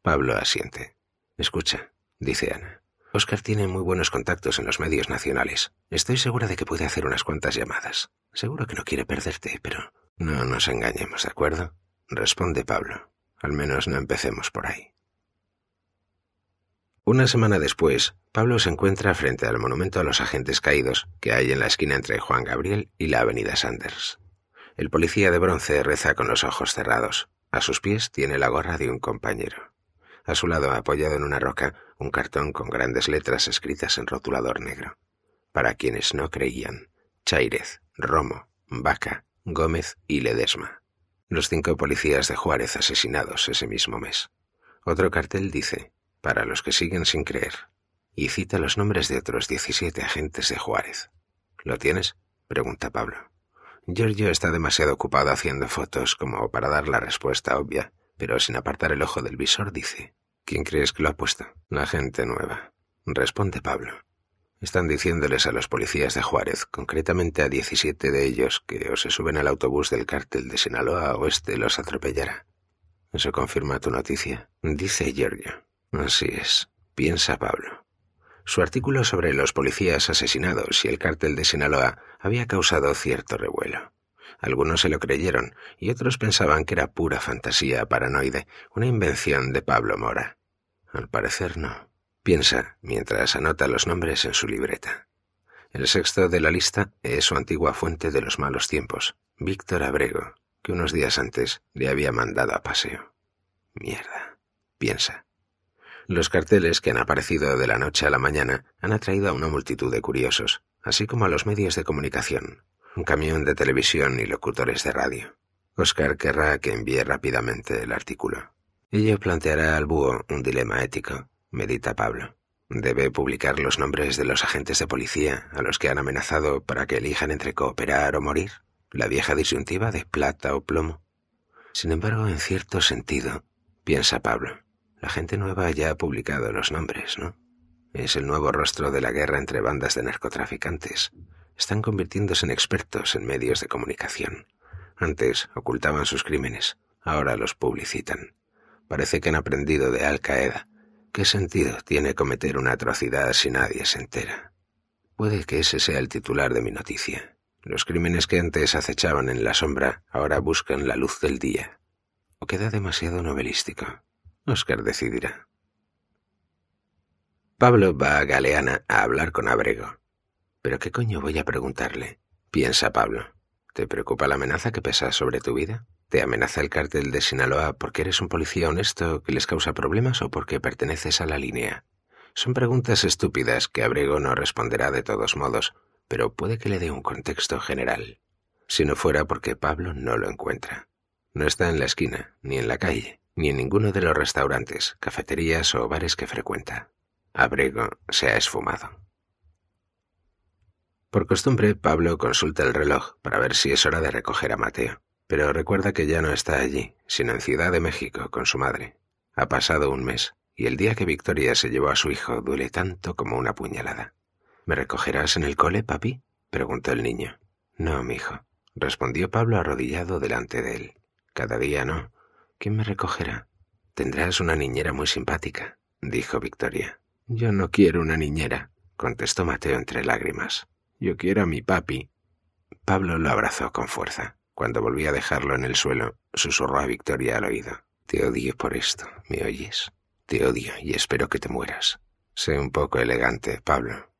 Pablo asiente. Escucha, dice Ana. Oscar tiene muy buenos contactos en los medios nacionales. Estoy segura de que puede hacer unas cuantas llamadas. Seguro que no quiere perderte, pero... No nos engañemos, ¿de acuerdo? Responde Pablo. Al menos no empecemos por ahí. Una semana después, Pablo se encuentra frente al monumento a los agentes caídos que hay en la esquina entre Juan Gabriel y la avenida Sanders. El policía de bronce reza con los ojos cerrados. A sus pies tiene la gorra de un compañero. A su lado, apoyado en una roca, un cartón con grandes letras escritas en rotulador negro. Para quienes no creían, Chairez, Romo, Vaca, Gómez y Ledesma. Los cinco policías de Juárez asesinados ese mismo mes. Otro cartel dice, para los que siguen sin creer, y cita los nombres de otros diecisiete agentes de Juárez. ¿Lo tienes? pregunta Pablo. Giorgio está demasiado ocupado haciendo fotos como para dar la respuesta obvia, pero sin apartar el ojo del visor dice, ¿Quién crees que lo ha puesto? La gente nueva. Responde Pablo. Están diciéndoles a los policías de Juárez, concretamente a 17 de ellos, que o se suben al autobús del cártel de Sinaloa o este los atropellará. Eso confirma tu noticia, dice Giorgio. Así es, piensa Pablo. Su artículo sobre los policías asesinados y el cártel de Sinaloa había causado cierto revuelo. Algunos se lo creyeron y otros pensaban que era pura fantasía paranoide, una invención de Pablo Mora. Al parecer no. Piensa mientras anota los nombres en su libreta. El sexto de la lista es su antigua fuente de los malos tiempos, Víctor Abrego, que unos días antes le había mandado a paseo. Mierda, piensa. Los carteles que han aparecido de la noche a la mañana han atraído a una multitud de curiosos, así como a los medios de comunicación, un camión de televisión y locutores de radio. Oscar querrá que envíe rápidamente el artículo. Ello planteará al búho un dilema ético, medita Pablo. Debe publicar los nombres de los agentes de policía a los que han amenazado para que elijan entre cooperar o morir, la vieja disyuntiva de plata o plomo. Sin embargo, en cierto sentido, piensa Pablo, la gente nueva ya ha publicado los nombres, ¿no? Es el nuevo rostro de la guerra entre bandas de narcotraficantes. Están convirtiéndose en expertos en medios de comunicación. Antes ocultaban sus crímenes, ahora los publicitan. Parece que han aprendido de Al Qaeda ¿Qué sentido tiene cometer una atrocidad si nadie se entera? Puede que ese sea el titular de mi noticia. Los crímenes que antes acechaban en la sombra ahora buscan la luz del día. ¿O queda demasiado novelístico? Oscar decidirá. Pablo va a Galeana a hablar con Abrego. ¿Pero qué coño voy a preguntarle? Piensa Pablo. ¿Te preocupa la amenaza que pesa sobre tu vida? ¿Te amenaza el cártel de Sinaloa porque eres un policía honesto que les causa problemas o porque perteneces a la línea? Son preguntas estúpidas que Abrego no responderá de todos modos, pero puede que le dé un contexto general. Si no fuera porque Pablo no lo encuentra. No está en la esquina, ni en la calle, ni en ninguno de los restaurantes, cafeterías o bares que frecuenta. Abrego se ha esfumado. Por costumbre, Pablo consulta el reloj para ver si es hora de recoger a Mateo pero recuerda que ya no está allí, sino en Ciudad de México con su madre. Ha pasado un mes, y el día que Victoria se llevó a su hijo duele tanto como una puñalada. ¿Me recogerás en el cole, papi? preguntó el niño. No, mi hijo, respondió Pablo arrodillado delante de él. Cada día no. ¿Quién me recogerá? Tendrás una niñera muy simpática, dijo Victoria. Yo no quiero una niñera, contestó Mateo entre lágrimas. Yo quiero a mi papi. Pablo lo abrazó con fuerza. Cuando volví a dejarlo en el suelo, susurró a Victoria al oído. Te odio por esto, ¿me oyes? Te odio y espero que te mueras. Sé un poco elegante, Pablo.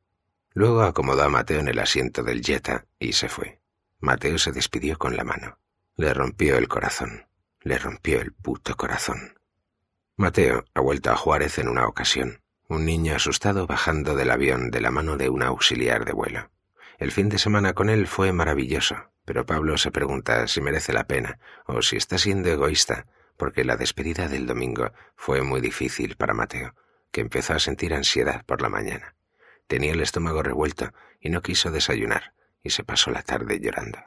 Luego acomodó a Mateo en el asiento del Jetta y se fue. Mateo se despidió con la mano. Le rompió el corazón. Le rompió el puto corazón. Mateo ha vuelto a Juárez en una ocasión, un niño asustado bajando del avión de la mano de un auxiliar de vuelo. El fin de semana con él fue maravilloso pero Pablo se pregunta si merece la pena o si está siendo egoísta, porque la despedida del domingo fue muy difícil para Mateo, que empezó a sentir ansiedad por la mañana. Tenía el estómago revuelto y no quiso desayunar, y se pasó la tarde llorando.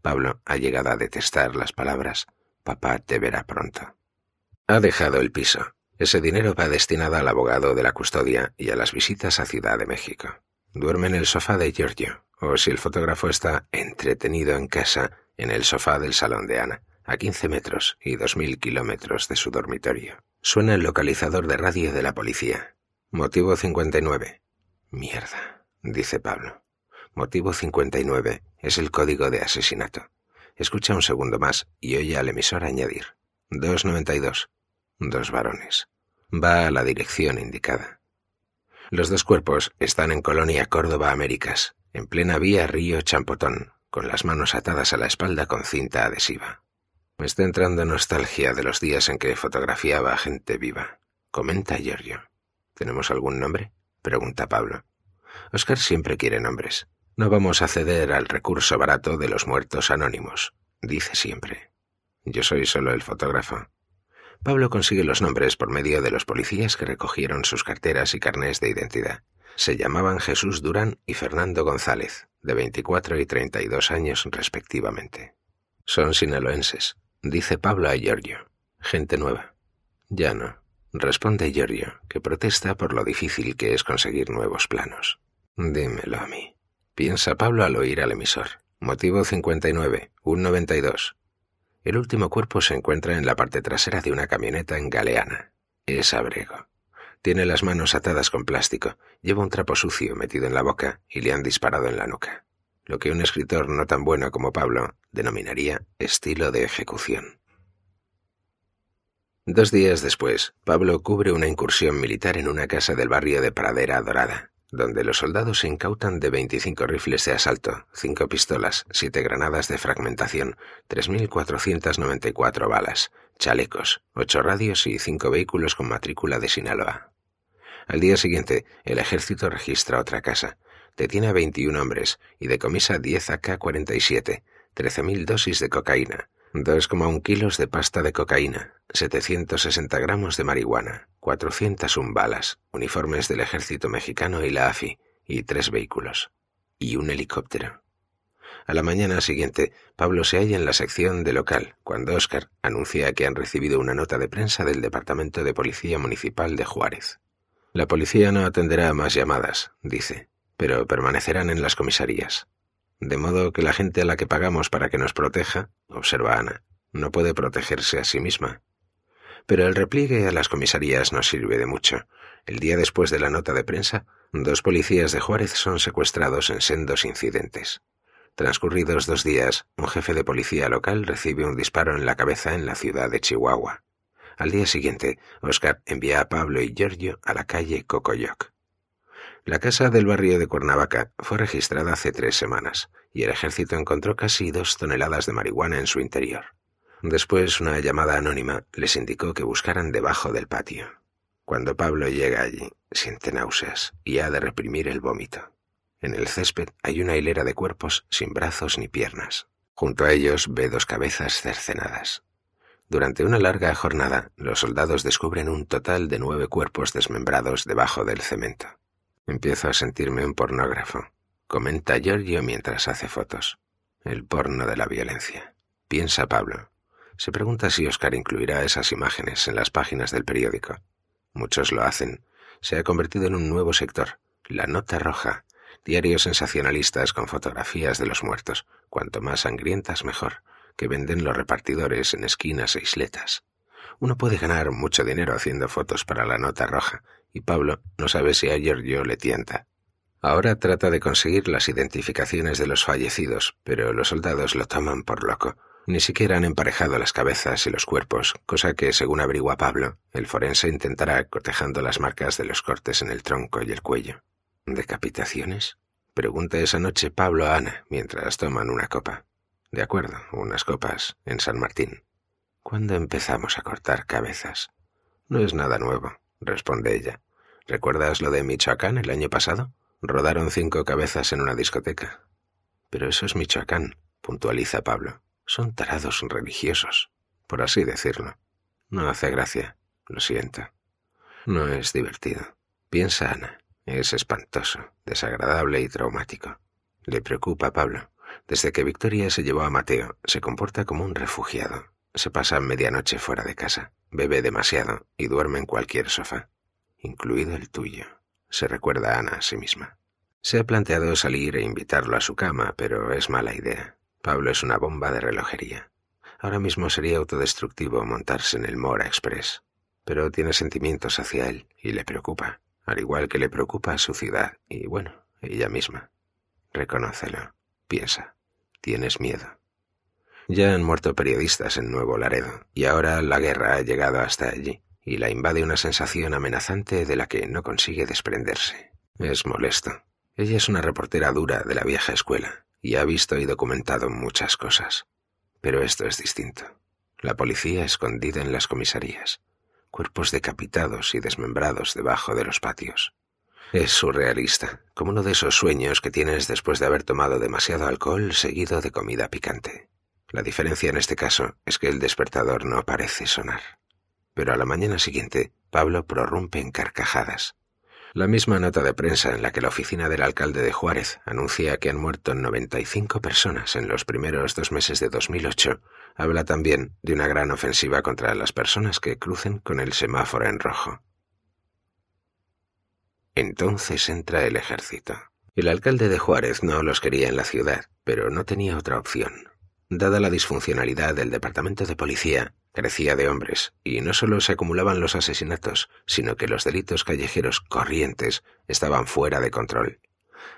Pablo ha llegado a detestar las palabras Papá te verá pronto. Ha dejado el piso. Ese dinero va destinado al abogado de la custodia y a las visitas a Ciudad de México. Duerme en el sofá de Giorgio, o si el fotógrafo está entretenido en casa, en el sofá del salón de Ana, a 15 metros y dos mil kilómetros de su dormitorio. Suena el localizador de radio de la policía. Motivo 59. Mierda, dice Pablo. Motivo 59 es el código de asesinato. Escucha un segundo más y oye al emisor añadir. 292. Dos varones. Va a la dirección indicada. Los dos cuerpos están en Colonia Córdoba Américas, en plena vía Río Champotón, con las manos atadas a la espalda con cinta adhesiva. Me está entrando nostalgia de los días en que fotografiaba a gente viva. Comenta Giorgio. ¿Tenemos algún nombre? Pregunta Pablo. Oscar siempre quiere nombres. No vamos a ceder al recurso barato de los muertos anónimos, dice siempre. Yo soy solo el fotógrafo. Pablo consigue los nombres por medio de los policías que recogieron sus carteras y carnés de identidad. Se llamaban Jesús Durán y Fernando González, de 24 y 32 años respectivamente. Son sinaloenses, dice Pablo a Giorgio. Gente nueva. Ya no, responde Giorgio, que protesta por lo difícil que es conseguir nuevos planos. Dímelo a mí. Piensa Pablo al oír al emisor. Motivo 59, 192. El último cuerpo se encuentra en la parte trasera de una camioneta en Galeana. Es Abrego. Tiene las manos atadas con plástico, lleva un trapo sucio metido en la boca y le han disparado en la nuca. Lo que un escritor no tan bueno como Pablo denominaría estilo de ejecución. Dos días después, Pablo cubre una incursión militar en una casa del barrio de Pradera Dorada, donde los soldados se incautan de 25 rifles de asalto, 5 pistolas, 7 granadas de fragmentación, 3.494 balas, chalecos, 8 radios y 5 vehículos con matrícula de Sinaloa. Al día siguiente, el ejército registra otra casa, detiene a 21 hombres y decomisa 10 AK-47, 13.000 dosis de cocaína, 2,1 kilos de pasta de cocaína, 760 gramos de marihuana, 401 balas, uniformes del ejército mexicano y la AFI, y tres vehículos, y un helicóptero. A la mañana siguiente, Pablo se halla en la sección de local, cuando Oscar anuncia que han recibido una nota de prensa del Departamento de Policía Municipal de Juárez. La policía no atenderá a más llamadas, dice, pero permanecerán en las comisarías. De modo que la gente a la que pagamos para que nos proteja, observa Ana, no puede protegerse a sí misma. Pero el repliegue a las comisarías no sirve de mucho. El día después de la nota de prensa, dos policías de Juárez son secuestrados en sendos incidentes. Transcurridos dos días, un jefe de policía local recibe un disparo en la cabeza en la ciudad de Chihuahua. Al día siguiente, Oscar envía a Pablo y Giorgio a la calle Cocoyoc. La casa del barrio de Cuernavaca fue registrada hace tres semanas y el ejército encontró casi dos toneladas de marihuana en su interior. Después una llamada anónima les indicó que buscaran debajo del patio. Cuando Pablo llega allí, siente náuseas y ha de reprimir el vómito. En el césped hay una hilera de cuerpos sin brazos ni piernas. Junto a ellos ve dos cabezas cercenadas. Durante una larga jornada, los soldados descubren un total de nueve cuerpos desmembrados debajo del cemento. Empiezo a sentirme un pornógrafo, comenta Giorgio mientras hace fotos. El porno de la violencia. Piensa Pablo. Se pregunta si Oscar incluirá esas imágenes en las páginas del periódico. Muchos lo hacen. Se ha convertido en un nuevo sector, la nota roja, diarios sensacionalistas con fotografías de los muertos, cuanto más sangrientas mejor, que venden los repartidores en esquinas e isletas. Uno puede ganar mucho dinero haciendo fotos para la nota roja, y Pablo no sabe si a Giorgio le tienta. Ahora trata de conseguir las identificaciones de los fallecidos, pero los soldados lo toman por loco. Ni siquiera han emparejado las cabezas y los cuerpos, cosa que, según averigua Pablo, el forense intentará cotejando las marcas de los cortes en el tronco y el cuello. ¿Decapitaciones? Pregunta esa noche Pablo a Ana mientras toman una copa. De acuerdo, unas copas en San Martín. ¿Cuándo empezamos a cortar cabezas? No es nada nuevo responde ella. ¿Recuerdas lo de Michoacán el año pasado? Rodaron cinco cabezas en una discoteca. Pero eso es Michoacán, puntualiza Pablo. Son tarados religiosos, por así decirlo. No hace gracia, lo siento. No es divertido. Piensa Ana. Es espantoso, desagradable y traumático. Le preocupa a Pablo. Desde que Victoria se llevó a Mateo, se comporta como un refugiado. Se pasa medianoche fuera de casa, bebe demasiado y duerme en cualquier sofá, incluido el tuyo. Se recuerda a Ana a sí misma. Se ha planteado salir e invitarlo a su cama, pero es mala idea. Pablo es una bomba de relojería. Ahora mismo sería autodestructivo montarse en el Mora Express, pero tiene sentimientos hacia él y le preocupa, al igual que le preocupa a su ciudad y, bueno, ella misma. Reconócelo, piensa, tienes miedo. Ya han muerto periodistas en Nuevo Laredo, y ahora la guerra ha llegado hasta allí, y la invade una sensación amenazante de la que no consigue desprenderse. Es molesto. Ella es una reportera dura de la vieja escuela, y ha visto y documentado muchas cosas. Pero esto es distinto. La policía escondida en las comisarías, cuerpos decapitados y desmembrados debajo de los patios. Es surrealista, como uno de esos sueños que tienes después de haber tomado demasiado alcohol seguido de comida picante. La diferencia en este caso es que el despertador no parece sonar. Pero a la mañana siguiente, Pablo prorrumpe en carcajadas. La misma nota de prensa en la que la oficina del alcalde de Juárez anuncia que han muerto 95 personas en los primeros dos meses de 2008 habla también de una gran ofensiva contra las personas que crucen con el semáforo en rojo. Entonces entra el ejército El alcalde de Juárez no los quería en la ciudad, pero no tenía otra opción. Dada la disfuncionalidad del departamento de policía, carecía de hombres, y no solo se acumulaban los asesinatos, sino que los delitos callejeros corrientes estaban fuera de control.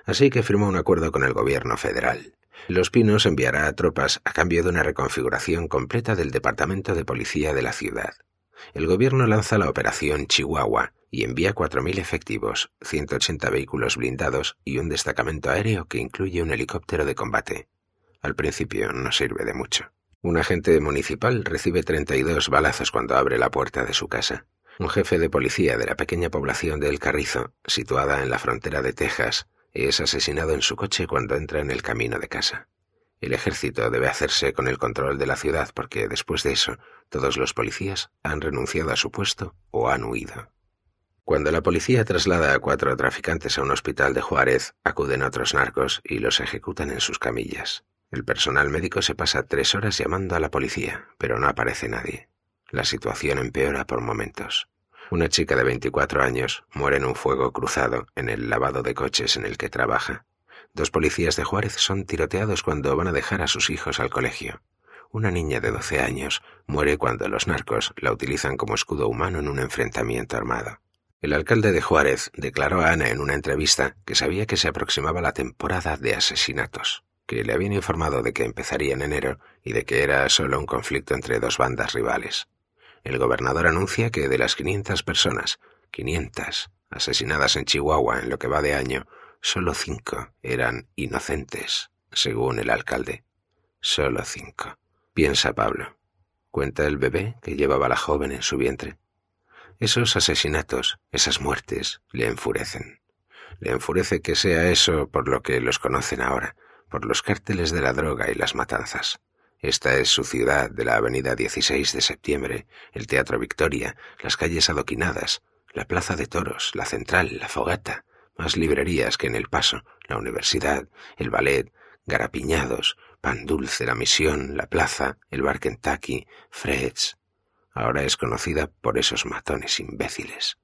Así que firmó un acuerdo con el gobierno federal. Los Pinos enviará tropas a cambio de una reconfiguración completa del departamento de policía de la ciudad. El gobierno lanza la operación Chihuahua y envía 4.000 efectivos, 180 vehículos blindados y un destacamento aéreo que incluye un helicóptero de combate. Al principio no sirve de mucho. Un agente municipal recibe 32 balazos cuando abre la puerta de su casa. Un jefe de policía de la pequeña población de El Carrizo, situada en la frontera de Texas, es asesinado en su coche cuando entra en el camino de casa. El ejército debe hacerse con el control de la ciudad porque después de eso todos los policías han renunciado a su puesto o han huido. Cuando la policía traslada a cuatro traficantes a un hospital de Juárez, acuden otros narcos y los ejecutan en sus camillas. El personal médico se pasa tres horas llamando a la policía, pero no aparece nadie. La situación empeora por momentos. Una chica de 24 años muere en un fuego cruzado en el lavado de coches en el que trabaja. Dos policías de Juárez son tiroteados cuando van a dejar a sus hijos al colegio. Una niña de 12 años muere cuando los narcos la utilizan como escudo humano en un enfrentamiento armado. El alcalde de Juárez declaró a Ana en una entrevista que sabía que se aproximaba la temporada de asesinatos que le habían informado de que empezaría en enero y de que era solo un conflicto entre dos bandas rivales. El gobernador anuncia que de las 500 personas, 500 asesinadas en Chihuahua en lo que va de año, solo cinco eran inocentes, según el alcalde. Solo cinco. Piensa Pablo. Cuenta el bebé que llevaba la joven en su vientre. Esos asesinatos, esas muertes, le enfurecen. Le enfurece que sea eso por lo que los conocen ahora, por los cárteles de la droga y las matanzas. Esta es su ciudad de la avenida 16 de septiembre, el Teatro Victoria, las calles adoquinadas, la Plaza de Toros, la Central, la Fogata, más librerías que en El Paso, la Universidad, el Ballet, Garapiñados, Pan Dulce, la Misión, la Plaza, el Bar Kentucky, Fred's. Ahora es conocida por esos matones imbéciles.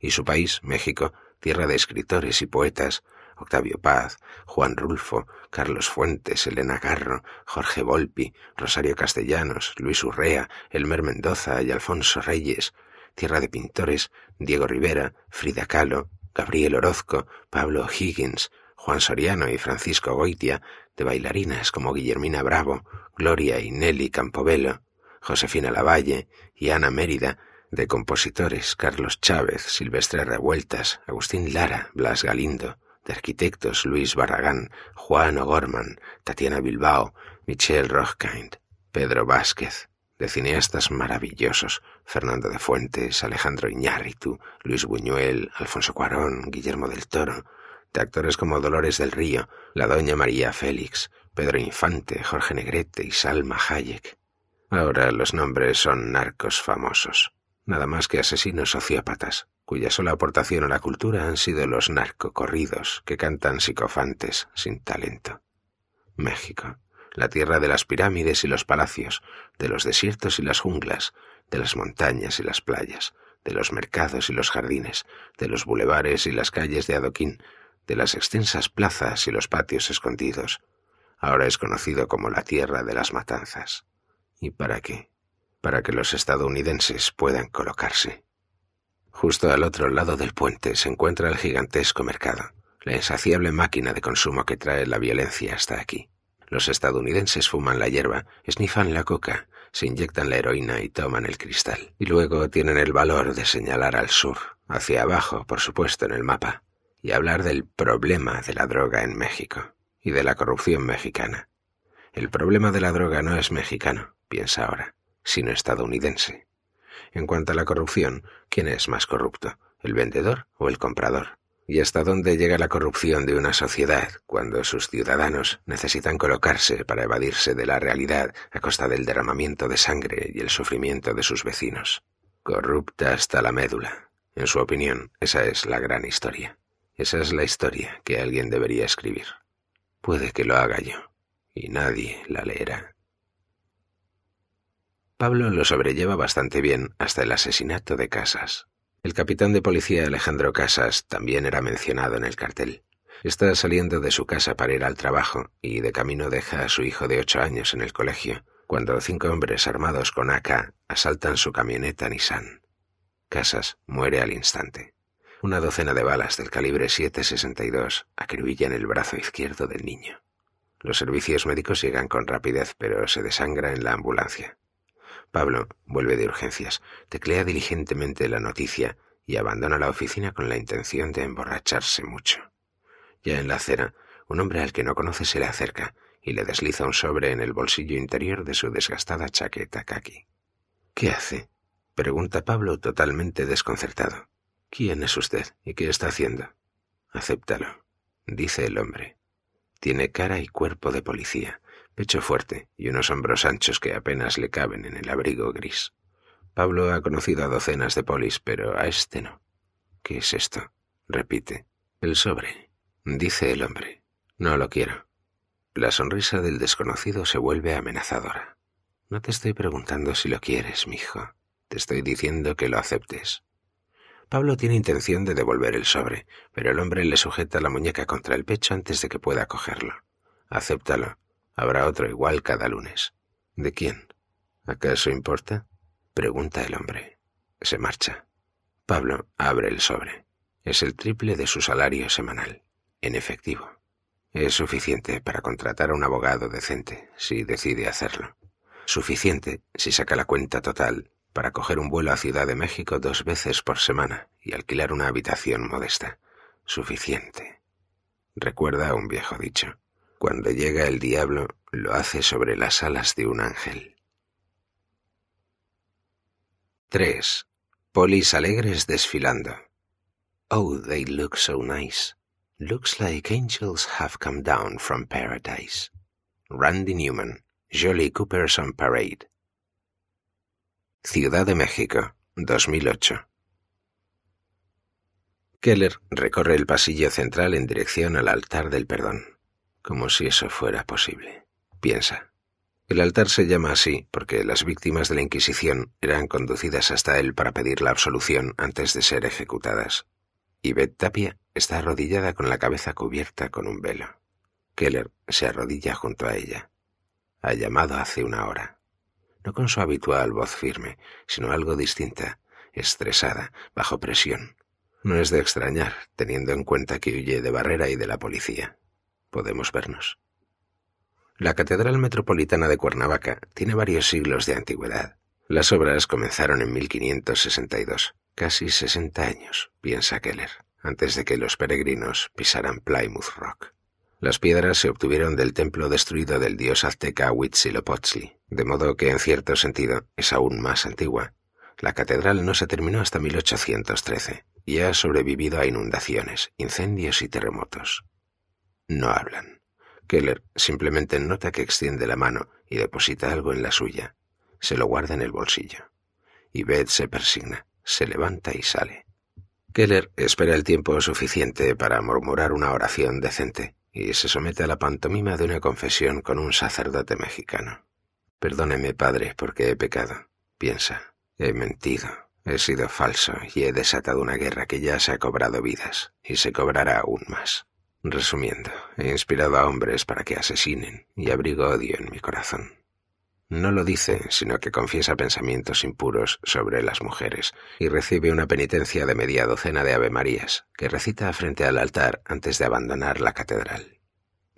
Y su país, México, tierra de escritores y poetas, Octavio Paz, Juan Rulfo, Carlos Fuentes, Elena Garro, Jorge Volpi, Rosario Castellanos, Luis Urrea, Elmer Mendoza y Alfonso Reyes, Tierra de Pintores, Diego Rivera, Frida Kahlo, Gabriel Orozco, Pablo Higgins, Juan Soriano y Francisco Goitia, de bailarinas como Guillermina Bravo, Gloria y Nelly Campobello, Josefina Lavalle y Ana Mérida, de compositores Carlos Chávez, Silvestre Revueltas, Agustín Lara, Blas Galindo, de arquitectos Luis Barragán, Juan O'Gorman, Tatiana Bilbao, Michel Rochkind, Pedro Vázquez, de cineastas maravillosos, Fernando de Fuentes, Alejandro Iñárritu, Luis Buñuel, Alfonso Cuarón, Guillermo del Toro, de actores como Dolores del Río, la Doña María Félix, Pedro Infante, Jorge Negrete y Salma Hayek. Ahora los nombres son narcos famosos, nada más que asesinos sociópatas, cuya sola aportación a la cultura han sido los narcocorridos que cantan psicofantes sin talento. México, la tierra de las pirámides y los palacios, de los desiertos y las junglas, de las montañas y las playas, de los mercados y los jardines, de los bulevares y las calles de adoquín, de las extensas plazas y los patios escondidos. Ahora es conocido como la tierra de las matanzas. ¿Y para qué? Para que los estadounidenses puedan colocarse. Justo al otro lado del puente se encuentra el gigantesco mercado, la insaciable máquina de consumo que trae la violencia hasta aquí. Los estadounidenses fuman la hierba, esnifan la coca, se inyectan la heroína y toman el cristal. Y luego tienen el valor de señalar al sur, hacia abajo, por supuesto, en el mapa, y hablar del problema de la droga en México y de la corrupción mexicana. El problema de la droga no es mexicano, piensa ahora, sino estadounidense. En cuanto a la corrupción, ¿quién es más corrupto, el vendedor o el comprador? ¿Y hasta dónde llega la corrupción de una sociedad cuando sus ciudadanos necesitan colocarse para evadirse de la realidad a costa del derramamiento de sangre y el sufrimiento de sus vecinos? Corrupta hasta la médula. En su opinión, esa es la gran historia. Esa es la historia que alguien debería escribir. Puede que lo haga yo, y nadie la leerá. Pablo lo sobrelleva bastante bien hasta el asesinato de Casas. El capitán de policía Alejandro Casas también era mencionado en el cartel. Está saliendo de su casa para ir al trabajo y de camino deja a su hijo de ocho años en el colegio, cuando cinco hombres armados con AK asaltan su camioneta Nissan. Casas muere al instante. Una docena de balas del calibre 7.62 acribillan el brazo izquierdo del niño. Los servicios médicos llegan con rapidez, pero se desangra en la ambulancia. Pablo vuelve de urgencias, teclea diligentemente la noticia y abandona la oficina con la intención de emborracharse mucho. Ya en la acera, un hombre al que no conoce se le acerca y le desliza un sobre en el bolsillo interior de su desgastada chaqueta kaki. ¿Qué hace? pregunta Pablo totalmente desconcertado. ¿Quién es usted y qué está haciendo? Acéptalo, dice el hombre. Tiene cara y cuerpo de policía, pecho fuerte y unos hombros anchos que apenas le caben en el abrigo gris. Pablo ha conocido a docenas de polis, pero a este no. ¿Qué es esto? repite. El sobre, dice el hombre. No lo quiero. La sonrisa del desconocido se vuelve amenazadora. No te estoy preguntando si lo quieres, mijo. Te estoy diciendo que lo aceptes. Pablo tiene intención de devolver el sobre, pero el hombre le sujeta la muñeca contra el pecho antes de que pueda cogerlo. Acéptalo. Habrá otro igual cada lunes. ¿De quién? ¿Acaso importa? Pregunta el hombre. Se marcha. Pablo abre el sobre. Es el triple de su salario semanal, en efectivo. Es suficiente para contratar a un abogado decente, si decide hacerlo. Suficiente, si saca la cuenta total, para coger un vuelo a Ciudad de México dos veces por semana y alquilar una habitación modesta. Suficiente. Recuerda un viejo dicho. Cuando llega el diablo, lo hace sobre las alas de un ángel. 3. Polis alegres desfilando. Oh, they look so nice. Looks like angels have come down from paradise. Randy Newman, Jolly Coopers on Parade. Ciudad de México, 2008. Keller recorre el pasillo central en dirección al altar del perdón, como si eso fuera posible. Piensa. El altar se llama así porque las víctimas de la Inquisición eran conducidas hasta él para pedir la absolución antes de ser ejecutadas. Y Beth Tapia está arrodillada con la cabeza cubierta con un velo. Keller se arrodilla junto a ella. Ha llamado hace una hora no con su habitual voz firme, sino algo distinta, estresada, bajo presión. No es de extrañar, teniendo en cuenta que huye de Barrera y de la policía. Podemos vernos. La Catedral Metropolitana de Cuernavaca tiene varios siglos de antigüedad. Las obras comenzaron en 1562, casi 60 años, piensa Keller, antes de que los peregrinos pisaran Plymouth Rock. Las piedras se obtuvieron del templo destruido del dios azteca Huitzilopochtli, de modo que en cierto sentido es aún más antigua. La catedral no se terminó hasta 1813 y ha sobrevivido a inundaciones, incendios y terremotos. No hablan. Keller simplemente nota que extiende la mano y deposita algo en la suya. Se lo guarda en el bolsillo. Y Beth se persigna, se levanta y sale. Keller espera el tiempo suficiente para murmurar una oración decente y se somete a la pantomima de una confesión con un sacerdote mexicano. Perdóneme, padre, porque he pecado. Piensa, he mentido, he sido falso y he desatado una guerra que ya se ha cobrado vidas y se cobrará aún más. Resumiendo, he inspirado a hombres para que asesinen y abrigo odio en mi corazón. No lo dice, sino que confiesa pensamientos impuros sobre las mujeres y recibe una penitencia de media docena de avemarías que recita frente al altar antes de abandonar la catedral.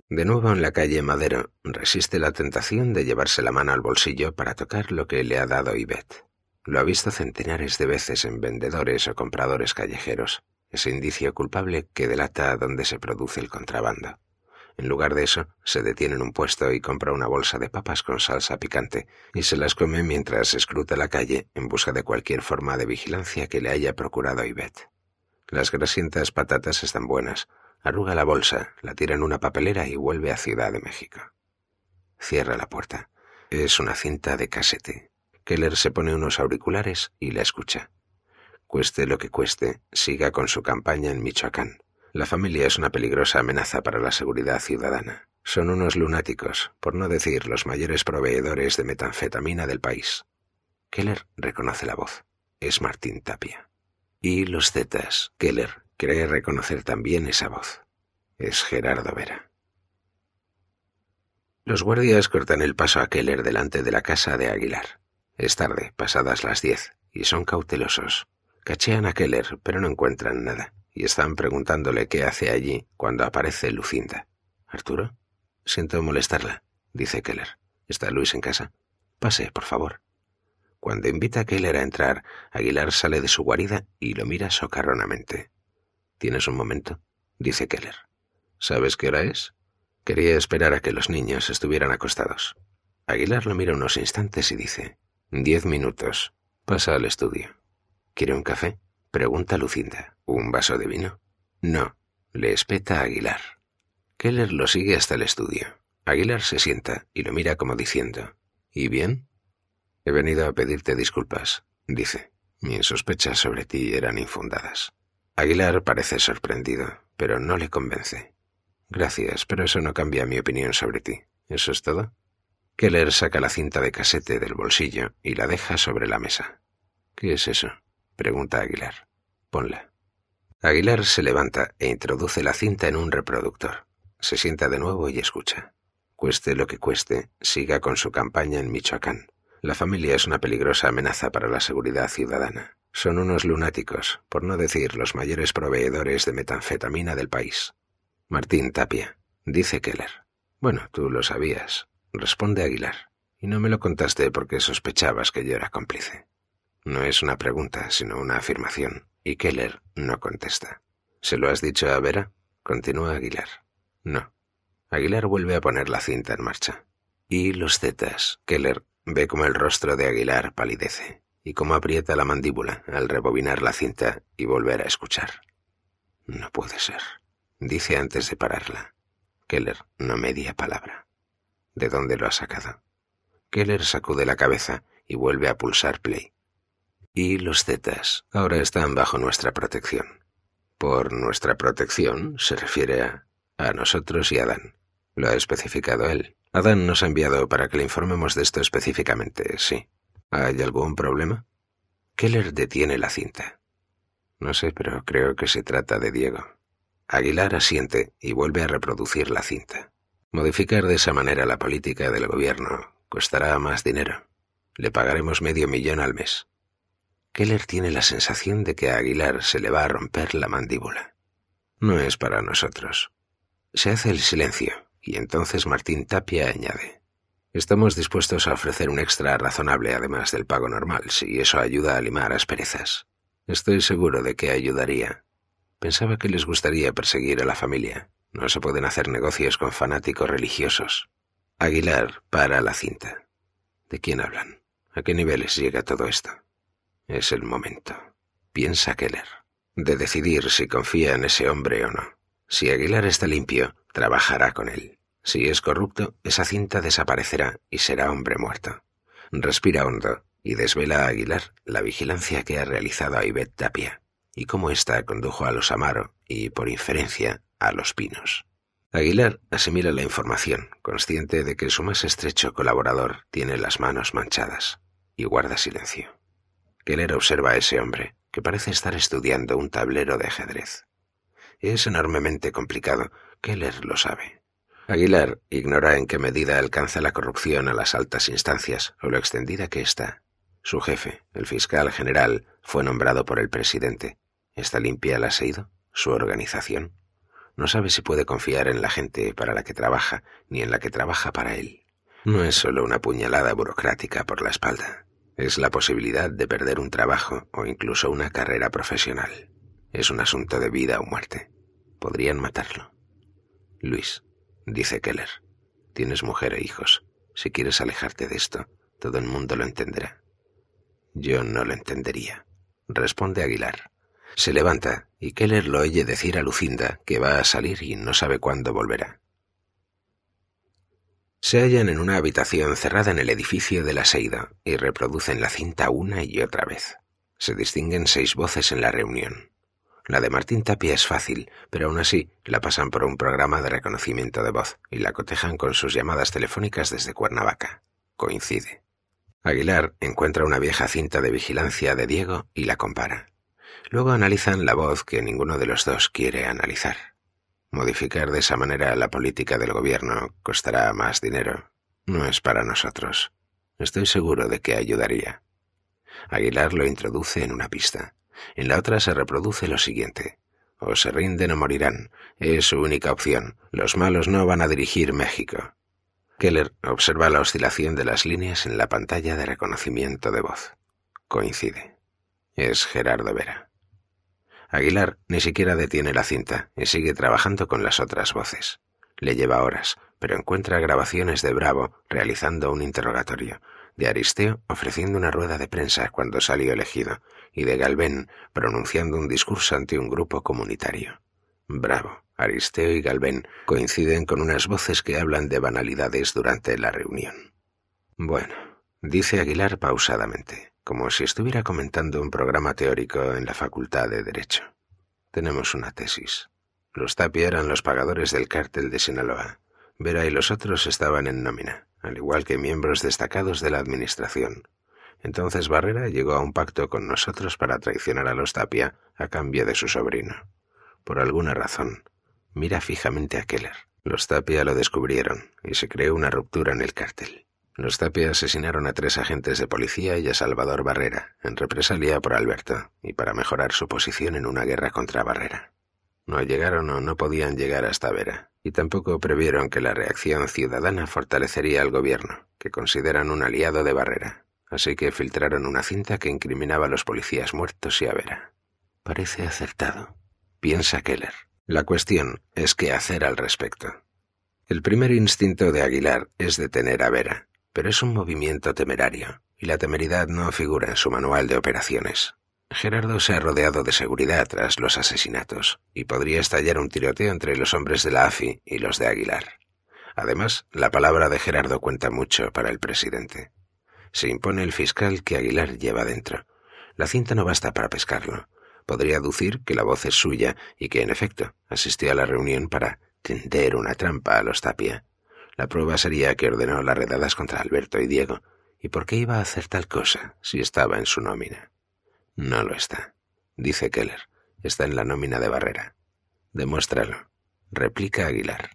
De nuevo en la calle Madero, resiste la tentación de llevarse la mano al bolsillo para tocar lo que le ha dado Ivette. Lo ha visto centenares de veces en vendedores o compradores callejeros, ese indicio culpable que delata dónde se produce el contrabando. En lugar de eso, se detiene en un puesto y compra una bolsa de papas con salsa picante y se las come mientras escruta la calle en busca de cualquier forma de vigilancia que le haya procurado Ivette. Las grasientas patatas están buenas. Arruga la bolsa, la tira en una papelera y vuelve a Ciudad de México. Cierra la puerta. Es una cinta de casete. Keller se pone unos auriculares y la escucha. Cueste lo que cueste, siga con su campaña en Michoacán. La familia es una peligrosa amenaza para la seguridad ciudadana. Son unos lunáticos, por no decir los mayores proveedores de metanfetamina del país. Keller reconoce la voz. Es Martín Tapia. Y los Zetas. Keller cree reconocer también esa voz. Es Gerardo Vera. Los guardias cortan el paso a Keller delante de la casa de Aguilar. Es tarde, pasadas las diez, y son cautelosos. Cachean a Keller, pero no encuentran nada, y están preguntándole qué hace allí cuando aparece Lucinda. ¿Arturo? Siento molestarla, dice Keller. ¿Está Luis en casa? Pase, por favor. Cuando invita a Keller a entrar, Aguilar sale de su guarida y lo mira socarronamente. ¿Tienes un momento? dice Keller. ¿Sabes qué hora es? Quería esperar a que los niños estuvieran acostados. Aguilar lo mira unos instantes y dice, Diez minutos. Pasa al estudio. ¿Quiere un café? Pregunta Lucinda. ¿Un vaso de vino? No. Le espeta a Aguilar. Keller lo sigue hasta el estudio. Aguilar se sienta y lo mira como diciendo, ¿Y bien? He venido a pedirte disculpas, dice. Mis sospechas sobre ti eran infundadas. Aguilar parece sorprendido, pero no le convence. Gracias, pero eso no cambia mi opinión sobre ti. ¿Eso es todo? Keller saca la cinta de casete del bolsillo y la deja sobre la mesa. ¿Qué es eso? Pregunta Aguilar. Ponla. Aguilar se levanta e introduce la cinta en un reproductor. Se sienta de nuevo y escucha. Cueste lo que cueste, siga con su campaña en Michoacán. La familia es una peligrosa amenaza para la seguridad ciudadana. Son unos lunáticos, por no decir los mayores proveedores de metanfetamina del país. Martín Tapia, dice Keller. Bueno, tú lo sabías, responde Aguilar. Y no me lo contaste porque sospechabas que yo era cómplice. No es una pregunta, sino una afirmación, y Keller no contesta. ¿Se lo has dicho a Vera? Continúa Aguilar. No. Aguilar vuelve a poner la cinta en marcha. Y los zetas. Keller ve como el rostro de Aguilar palidece y cómo aprieta la mandíbula al rebobinar la cinta y volver a escuchar. No puede ser dice antes de pararla. Keller no media palabra. ¿De dónde lo ha sacado? Keller sacude la cabeza y vuelve a pulsar play. Y los Zetas ahora están bajo nuestra protección. Por nuestra protección se refiere a, a nosotros y a Adán. Lo ha especificado él. Adán nos ha enviado para que le informemos de esto específicamente, sí. ¿Hay algún problema? Keller detiene la cinta. No sé, pero creo que se trata de Diego. Aguilar asiente y vuelve a reproducir la cinta. Modificar de esa manera la política del gobierno costará más dinero. Le pagaremos medio millón al mes. Keller tiene la sensación de que a Aguilar se le va a romper la mandíbula. No es para nosotros. Se hace el silencio y entonces Martín Tapia añade. Estamos dispuestos a ofrecer un extra razonable además del pago normal, si eso ayuda a limar asperezas. Estoy seguro de que ayudaría. Pensaba que les gustaría perseguir a la familia. No se pueden hacer negocios con fanáticos religiosos. Aguilar para la cinta. ¿De quién hablan? ¿A qué niveles llega todo esto? Es el momento, piensa Keller, de decidir si confía en ese hombre o no. Si Aguilar está limpio, trabajará con él. Si es corrupto, esa cinta desaparecerá y será hombre muerto. Respira hondo y desvela a Aguilar la vigilancia que ha realizado a Ivette Tapia y cómo ésta condujo a los Amaro y, por inferencia, a los Pinos. Aguilar asimila la información, consciente de que su más estrecho colaborador tiene las manos manchadas, y guarda silencio. Keller observa a ese hombre, que parece estar estudiando un tablero de ajedrez. Es enormemente complicado, Keller lo sabe. Aguilar ignora en qué medida alcanza la corrupción a las altas instancias o lo extendida que está. Su jefe, el fiscal general, fue nombrado por el presidente, ¿Está limpia la ido? ¿Su organización? No sabe si puede confiar en la gente para la que trabaja, ni en la que trabaja para él. No es solo una puñalada burocrática por la espalda. Es la posibilidad de perder un trabajo o incluso una carrera profesional. Es un asunto de vida o muerte. Podrían matarlo. Luis, dice Keller, tienes mujer e hijos. Si quieres alejarte de esto, todo el mundo lo entenderá. Yo no lo entendería, responde Aguilar. Se levanta y Keller lo oye decir a Lucinda que va a salir y no sabe cuándo volverá. Se hallan en una habitación cerrada en el edificio de la Seida y reproducen la cinta una y otra vez. Se distinguen seis voces en la reunión. La de Martín Tapia es fácil, pero aún así la pasan por un programa de reconocimiento de voz y la cotejan con sus llamadas telefónicas desde Cuernavaca. Coincide. Aguilar encuentra una vieja cinta de vigilancia de Diego y la compara. Luego analizan la voz que ninguno de los dos quiere analizar. Modificar de esa manera la política del gobierno costará más dinero. No es para nosotros. Estoy seguro de que ayudaría. Aguilar lo introduce en una pista. En la otra se reproduce lo siguiente. O se rinden o morirán. Es su única opción. Los malos no van a dirigir México. Keller observa la oscilación de las líneas en la pantalla de reconocimiento de voz. Coincide. Es Gerardo Vera. Aguilar ni siquiera detiene la cinta y sigue trabajando con las otras voces. Le lleva horas, pero encuentra grabaciones de Bravo realizando un interrogatorio, de Aristeo ofreciendo una rueda de prensa cuando salió elegido, y de Galvén pronunciando un discurso ante un grupo comunitario. Bravo, Aristeo y Galvén coinciden con unas voces que hablan de banalidades durante la reunión. Bueno, dice Aguilar pausadamente como si estuviera comentando un programa teórico en la Facultad de Derecho. Tenemos una tesis. Los Tapia eran los pagadores del cártel de Sinaloa. Vera y los otros estaban en nómina, al igual que miembros destacados de la Administración. Entonces Barrera llegó a un pacto con nosotros para traicionar a los Tapia a cambio de su sobrino. Por alguna razón, mira fijamente a Keller. Los Tapia lo descubrieron y se creó una ruptura en el cártel. Los Tapia asesinaron a tres agentes de policía y a Salvador Barrera, en represalia por Alberto, y para mejorar su posición en una guerra contra Barrera. No llegaron o no podían llegar hasta Vera, y tampoco previeron que la reacción ciudadana fortalecería al gobierno, que consideran un aliado de Barrera, así que filtraron una cinta que incriminaba a los policías muertos y a Vera. Parece acertado, piensa Keller. La cuestión es qué hacer al respecto. El primer instinto de Aguilar es detener a Vera, pero es un movimiento temerario, y la temeridad no figura en su manual de operaciones. Gerardo se ha rodeado de seguridad tras los asesinatos, y podría estallar un tiroteo entre los hombres de la AFI y los de Aguilar. Además, la palabra de Gerardo cuenta mucho para el presidente. Se impone el fiscal que Aguilar lleva dentro. La cinta no basta para pescarlo. Podría aducir que la voz es suya y que, en efecto, asistió a la reunión para tender una trampa a los Tapia. La prueba sería que ordenó las redadas contra Alberto y Diego. ¿Y por qué iba a hacer tal cosa si estaba en su nómina? No lo está, dice Keller. Está en la nómina de Barrera. Demuéstralo. Replica Aguilar.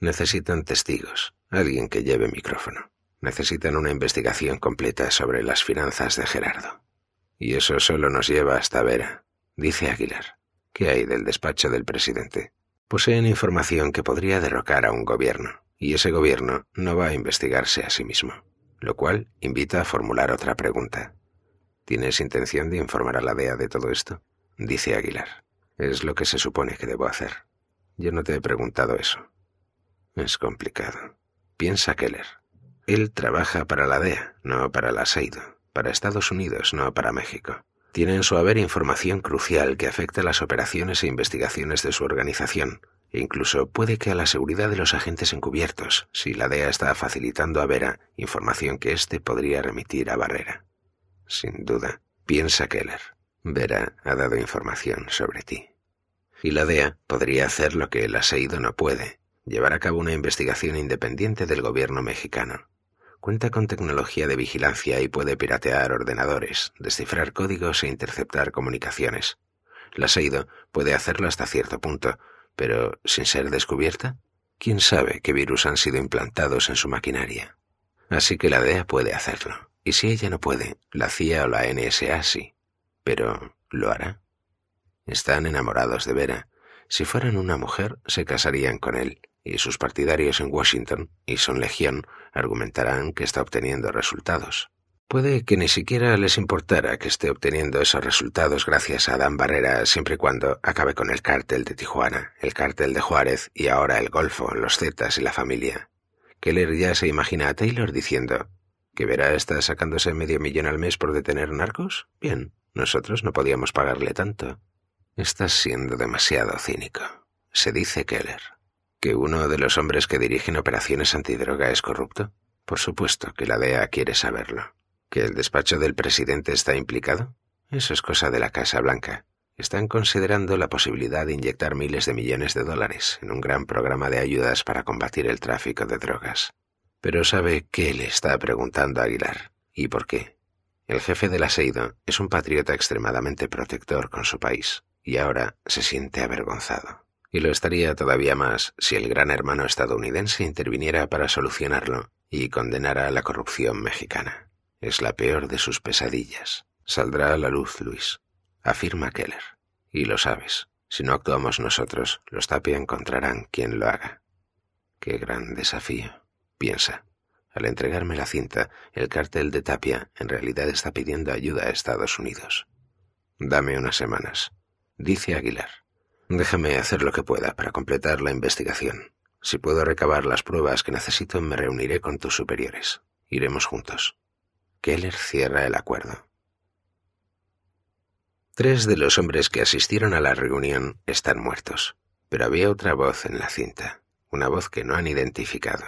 Necesitan testigos, alguien que lleve micrófono. Necesitan una investigación completa sobre las finanzas de Gerardo. Y eso solo nos lleva hasta Vera, dice Aguilar. ¿Qué hay del despacho del presidente? Poseen información que podría derrocar a un gobierno y ese gobierno no va a investigarse a sí mismo, lo cual invita a formular otra pregunta. ¿Tienes intención de informar a la DEA de todo esto? Dice Aguilar. Es lo que se supone que debo hacer. Yo no te he preguntado eso. Es complicado. Piensa Keller. Él trabaja para la DEA, no para la SEIDO, para Estados Unidos, no para México. Tiene en su haber información crucial que afecta las operaciones e investigaciones de su organización, incluso puede que a la seguridad de los agentes encubiertos, si la DEA está facilitando a Vera información que éste podría remitir a Barrera. Sin duda, piensa Keller. Vera ha dado información sobre ti. Y la DEA podría hacer lo que el aseido no puede, llevar a cabo una investigación independiente del gobierno mexicano. Cuenta con tecnología de vigilancia y puede piratear ordenadores, descifrar códigos e interceptar comunicaciones. La SEIDO puede hacerlo hasta cierto punto, pero sin ser descubierta, ¿quién sabe qué virus han sido implantados en su maquinaria? Así que la DEA puede hacerlo. Y si ella no puede, la CIA o la NSA sí. Pero, ¿lo hará? Están enamorados de Vera. Si fueran una mujer, se casarían con él, y sus partidarios en Washington, y son legión, argumentarán que está obteniendo resultados. Puede que ni siquiera les importara que esté obteniendo esos resultados gracias a Dan Barrera siempre y cuando acabe con el cártel de Tijuana, el cártel de Juárez y ahora el Golfo, los Zetas y la familia. Keller ya se imagina a Taylor diciendo ¿Que Vera está sacándose medio millón al mes por detener narcos? Bien, nosotros no podíamos pagarle tanto. Estás siendo demasiado cínico, se dice Keller. ¿Que uno de los hombres que dirigen operaciones antidroga es corrupto? Por supuesto que la DEA quiere saberlo. ¿Que el despacho del presidente está implicado? Eso es cosa de la Casa Blanca. Están considerando la posibilidad de inyectar miles de millones de dólares en un gran programa de ayudas para combatir el tráfico de drogas. Pero sabe qué le está preguntando Aguilar y por qué. El jefe del aseido es un patriota extremadamente protector con su país y ahora se siente avergonzado. Y lo estaría todavía más si el gran hermano estadounidense interviniera para solucionarlo y condenara a la corrupción mexicana. Es la peor de sus pesadillas. Saldrá a la luz, Luis, afirma Keller. Y lo sabes. Si no actuamos nosotros, los Tapia encontrarán quien lo haga. Qué gran desafío, piensa. Al entregarme la cinta, el cartel de Tapia en realidad está pidiendo ayuda a Estados Unidos. Dame unas semanas, dice Aguilar. Déjame hacer lo que pueda para completar la investigación. Si puedo recabar las pruebas que necesito, me reuniré con tus superiores. Iremos juntos. Keller cierra el acuerdo. Tres de los hombres que asistieron a la reunión están muertos, pero había otra voz en la cinta, una voz que no han identificado,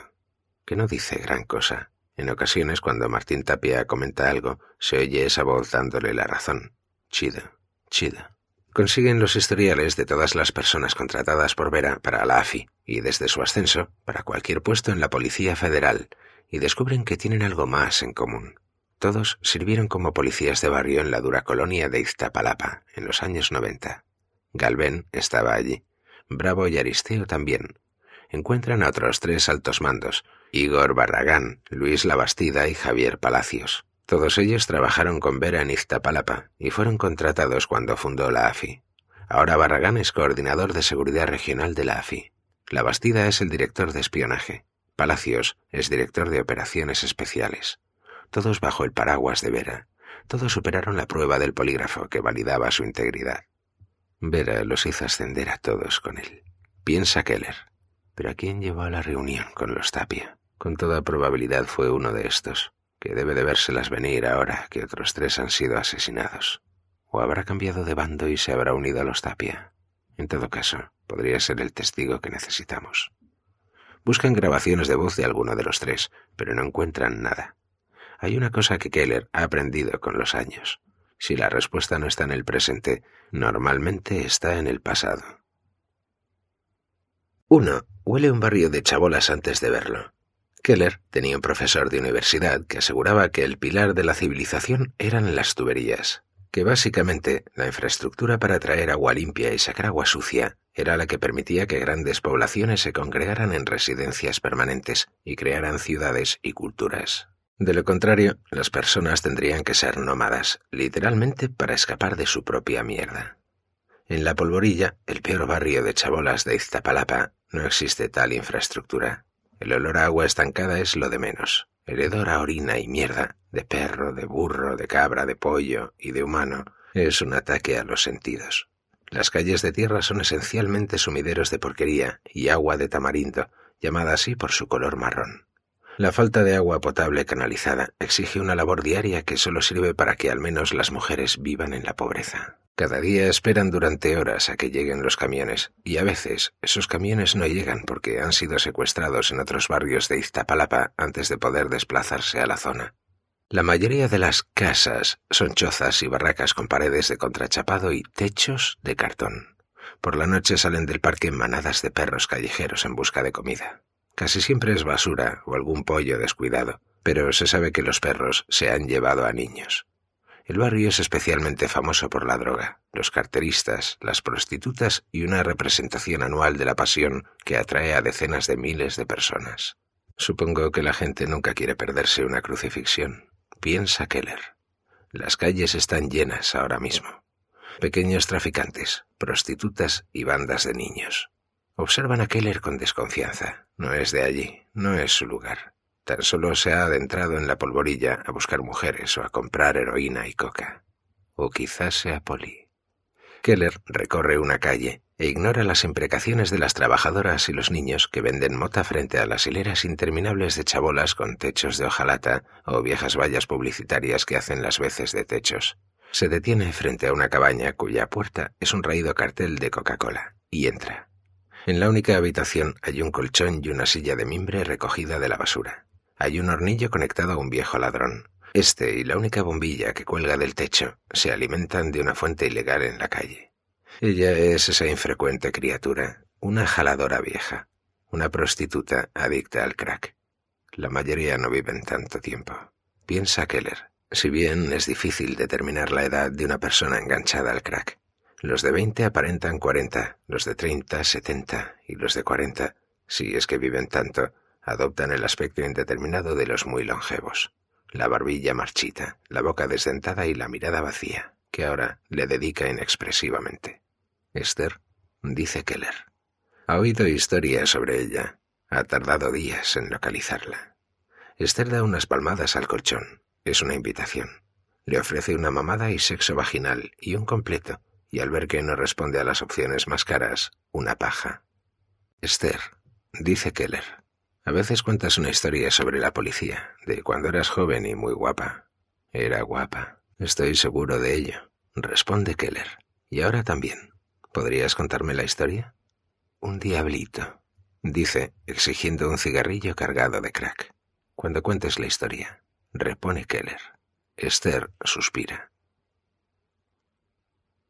que no dice gran cosa. En ocasiones, cuando Martín Tapia comenta algo, se oye esa voz dándole la razón. Chido, chido. Consiguen los historiales de todas las personas contratadas por Vera para la AFI y desde su ascenso para cualquier puesto en la Policía Federal y descubren que tienen algo más en común. Todos sirvieron como policías de barrio en la dura colonia de Iztapalapa en los años 90. Galvén estaba allí. Bravo y Aristeo también. Encuentran a otros tres altos mandos, Igor Barragán, Luis Labastida y Javier Palacios. Todos ellos trabajaron con Vera en Iztapalapa y fueron contratados cuando fundó la AFI. Ahora Barragán es coordinador de seguridad regional de la AFI. Labastida es el director de espionaje. Palacios es director de operaciones especiales todos bajo el paraguas de Vera. Todos superaron la prueba del polígrafo que validaba su integridad. Vera los hizo ascender a todos con él. Piensa Keller. Pero ¿a quién llevó a la reunión con los Tapia? Con toda probabilidad fue uno de estos, que debe de vérselas venir ahora que otros tres han sido asesinados. O habrá cambiado de bando y se habrá unido a los Tapia. En todo caso, podría ser el testigo que necesitamos. Buscan grabaciones de voz de alguno de los tres, pero no encuentran nada. Hay una cosa que Keller ha aprendido con los años. Si la respuesta no está en el presente, normalmente está en el pasado. 1. Huele un barrio de chabolas antes de verlo. Keller tenía un profesor de universidad que aseguraba que el pilar de la civilización eran las tuberías, que básicamente la infraestructura para traer agua limpia y sacar agua sucia era la que permitía que grandes poblaciones se congregaran en residencias permanentes y crearan ciudades y culturas. De lo contrario, las personas tendrían que ser nómadas, literalmente para escapar de su propia mierda. En la polvorilla, el peor barrio de chabolas de Iztapalapa, no existe tal infraestructura. El olor a agua estancada es lo de menos. El hedor a orina y mierda, de perro, de burro, de cabra, de pollo y de humano, es un ataque a los sentidos. Las calles de tierra son esencialmente sumideros de porquería y agua de tamarindo, llamada así por su color marrón. La falta de agua potable canalizada exige una labor diaria que solo sirve para que al menos las mujeres vivan en la pobreza. Cada día esperan durante horas a que lleguen los camiones, y a veces esos camiones no llegan porque han sido secuestrados en otros barrios de Iztapalapa antes de poder desplazarse a la zona. La mayoría de las casas son chozas y barracas con paredes de contrachapado y techos de cartón. Por la noche salen del parque manadas de perros callejeros en busca de comida. Casi siempre es basura o algún pollo descuidado, pero se sabe que los perros se han llevado a niños. El barrio es especialmente famoso por la droga, los carteristas, las prostitutas y una representación anual de la pasión que atrae a decenas de miles de personas. Supongo que la gente nunca quiere perderse una crucifixión, piensa Keller. Las calles están llenas ahora mismo. Pequeños traficantes, prostitutas y bandas de niños. Observan a Keller con desconfianza. No es de allí, no es su lugar. Tan solo se ha adentrado en la polvorilla a buscar mujeres o a comprar heroína y coca. O quizás sea Polly. Keller recorre una calle e ignora las imprecaciones de las trabajadoras y los niños que venden mota frente a las hileras interminables de chabolas con techos de hojalata o viejas vallas publicitarias que hacen las veces de techos. Se detiene frente a una cabaña cuya puerta es un raído cartel de Coca-Cola y entra. En la única habitación hay un colchón y una silla de mimbre recogida de la basura. Hay un hornillo conectado a un viejo ladrón. Este y la única bombilla que cuelga del techo se alimentan de una fuente ilegal en la calle. Ella es esa infrecuente criatura, una jaladora vieja, una prostituta adicta al crack. La mayoría no viven tanto tiempo. Piensa Keller. Si bien es difícil determinar la edad de una persona enganchada al crack, Los de veinte aparentan cuarenta, los de treinta setenta y los de cuarenta, si es que viven tanto, adoptan el aspecto indeterminado de los muy longevos. La barbilla marchita, la boca desdentada y la mirada vacía, que ahora le dedica inexpresivamente. Esther, dice Keller. Ha oído historias sobre ella. Ha tardado días en localizarla. Esther da unas palmadas al colchón. Es una invitación. Le ofrece una mamada y sexo vaginal y un completo, y al ver que no responde a las opciones más caras, una paja. Esther, dice Keller. A veces cuentas una historia sobre la policía, de cuando eras joven y muy guapa. Era guapa. Estoy seguro de ello, responde Keller. Y ahora también. ¿Podrías contarme la historia? Un diablito, dice, exigiendo un cigarrillo cargado de crack. Cuando cuentes la historia, repone Keller. Esther suspira.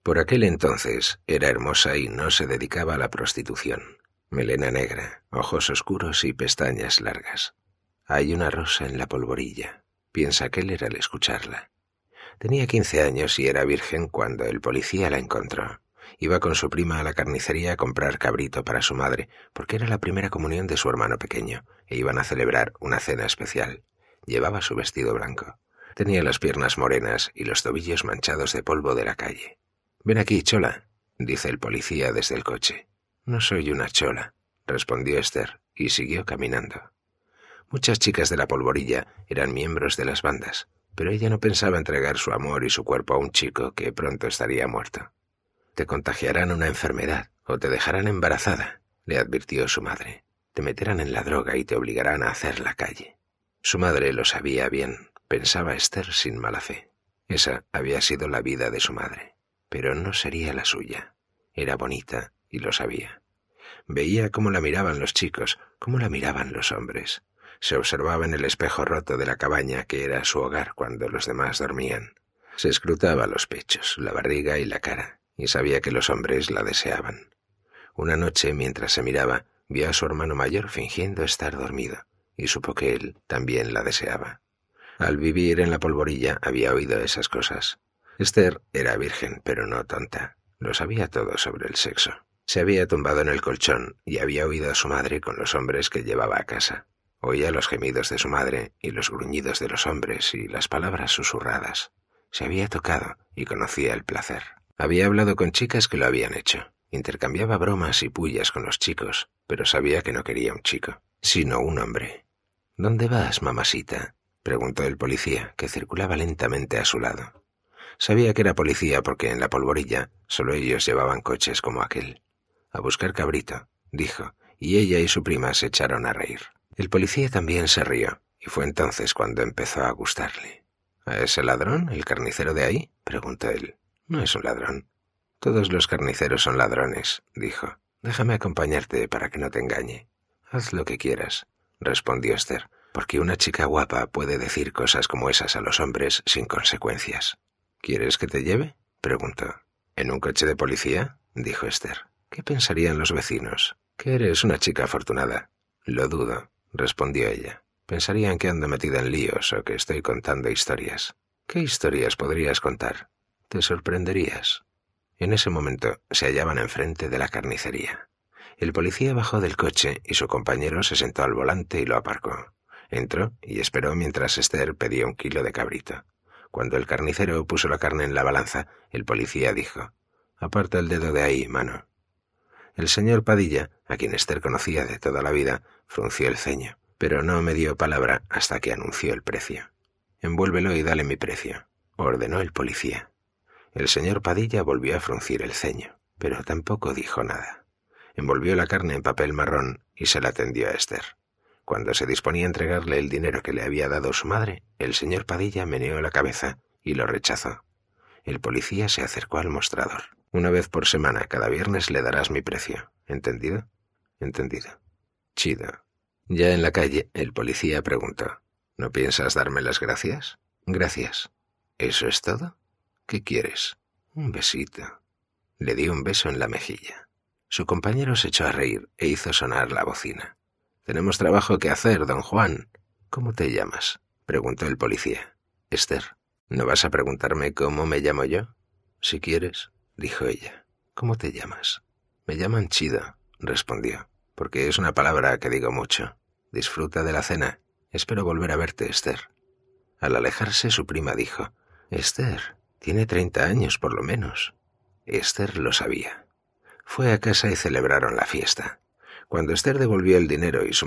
Por aquel entonces era hermosa y no se dedicaba a la prostitución. Melena negra, ojos oscuros y pestañas largas. Hay una rosa en la polvorilla, piensa Keller al escucharla. Tenía quince años y era virgen cuando el policía la encontró. Iba con su prima a la carnicería a comprar cabrito para su madre, porque era la primera comunión de su hermano pequeño, e iban a celebrar una cena especial. Llevaba su vestido blanco. Tenía las piernas morenas y los tobillos manchados de polvo de la calle. Ven aquí, chola, dice el policía desde el coche. No soy una chola, respondió Esther, y siguió caminando. Muchas chicas de la polvorilla eran miembros de las bandas, pero ella no pensaba entregar su amor y su cuerpo a un chico que pronto estaría muerto. Te contagiarán una enfermedad o te dejarán embarazada, le advirtió su madre. Te meterán en la droga y te obligarán a hacer la calle. Su madre lo sabía bien, pensaba Esther sin mala fe. Esa había sido la vida de su madre, pero no sería la suya. Era bonita y lo sabía. Veía cómo la miraban los chicos, cómo la miraban los hombres. Se observaba en el espejo roto de la cabaña que era su hogar cuando los demás dormían. Se escrutaba los pechos, la barriga y la cara y sabía que los hombres la deseaban. Una noche, mientras se miraba, vio a su hermano mayor fingiendo estar dormido, y supo que él también la deseaba. Al vivir en la polvorilla había oído esas cosas. Esther era virgen, pero no tonta. Lo sabía todo sobre el sexo. Se había tumbado en el colchón y había oído a su madre con los hombres que llevaba a casa. Oía los gemidos de su madre y los gruñidos de los hombres y las palabras susurradas. Se había tocado y conocía el placer. Había hablado con chicas que lo habían hecho. Intercambiaba bromas y pullas con los chicos, pero sabía que no quería un chico, sino un hombre. ¿Dónde vas, mamasita? preguntó el policía, que circulaba lentamente a su lado. Sabía que era policía porque en la polvorilla solo ellos llevaban coches como aquel. A buscar cabrito, dijo, y ella y su prima se echaron a reír. El policía también se rió, y fue entonces cuando empezó a gustarle. ¿A ese ladrón, el carnicero de ahí? preguntó él. No es un ladrón. Todos los carniceros son ladrones, dijo. Déjame acompañarte para que no te engañe. Haz lo que quieras, respondió Esther, porque una chica guapa puede decir cosas como esas a los hombres sin consecuencias. ¿Quieres que te lleve? preguntó. ¿En un coche de policía? dijo Esther. ¿Qué pensarían los vecinos? Que eres una chica afortunada. Lo dudo, respondió ella. Pensarían que ando metida en líos o que estoy contando historias. ¿Qué historias podrías contar? Te sorprenderías. En ese momento se hallaban enfrente de la carnicería. El policía bajó del coche y su compañero se sentó al volante y lo aparcó. Entró y esperó mientras Esther pedía un kilo de cabrito. Cuando el carnicero puso la carne en la balanza, el policía dijo, Aparta el dedo de ahí, mano. El señor Padilla, a quien Esther conocía de toda la vida, frunció el ceño, pero no me dio palabra hasta que anunció el precio. Envuélvelo y dale mi precio, ordenó el policía. El señor Padilla volvió a fruncir el ceño, pero tampoco dijo nada. Envolvió la carne en papel marrón y se la tendió a Esther. Cuando se disponía a entregarle el dinero que le había dado su madre, el señor Padilla meneó la cabeza y lo rechazó. El policía se acercó al mostrador. Una vez por semana, cada viernes le darás mi precio. ¿Entendido? Entendido. Chido. Ya en la calle, el policía preguntó, ¿No piensas darme las gracias? Gracias. ¿Eso es todo? ¿Qué quieres? Un besito. Le di un beso en la mejilla. Su compañero se echó a reír e hizo sonar la bocina. Tenemos trabajo que hacer, don Juan. ¿Cómo te llamas? preguntó el policía. Esther. ¿No vas a preguntarme cómo me llamo yo? Si quieres. dijo ella. ¿Cómo te llamas? Me llaman Chido, respondió, porque es una palabra que digo mucho. Disfruta de la cena. Espero volver a verte, Esther. Al alejarse, su prima dijo, Esther, tiene treinta años por lo menos. Esther lo sabía. Fue a casa y celebraron la fiesta. Cuando Esther devolvió el dinero y su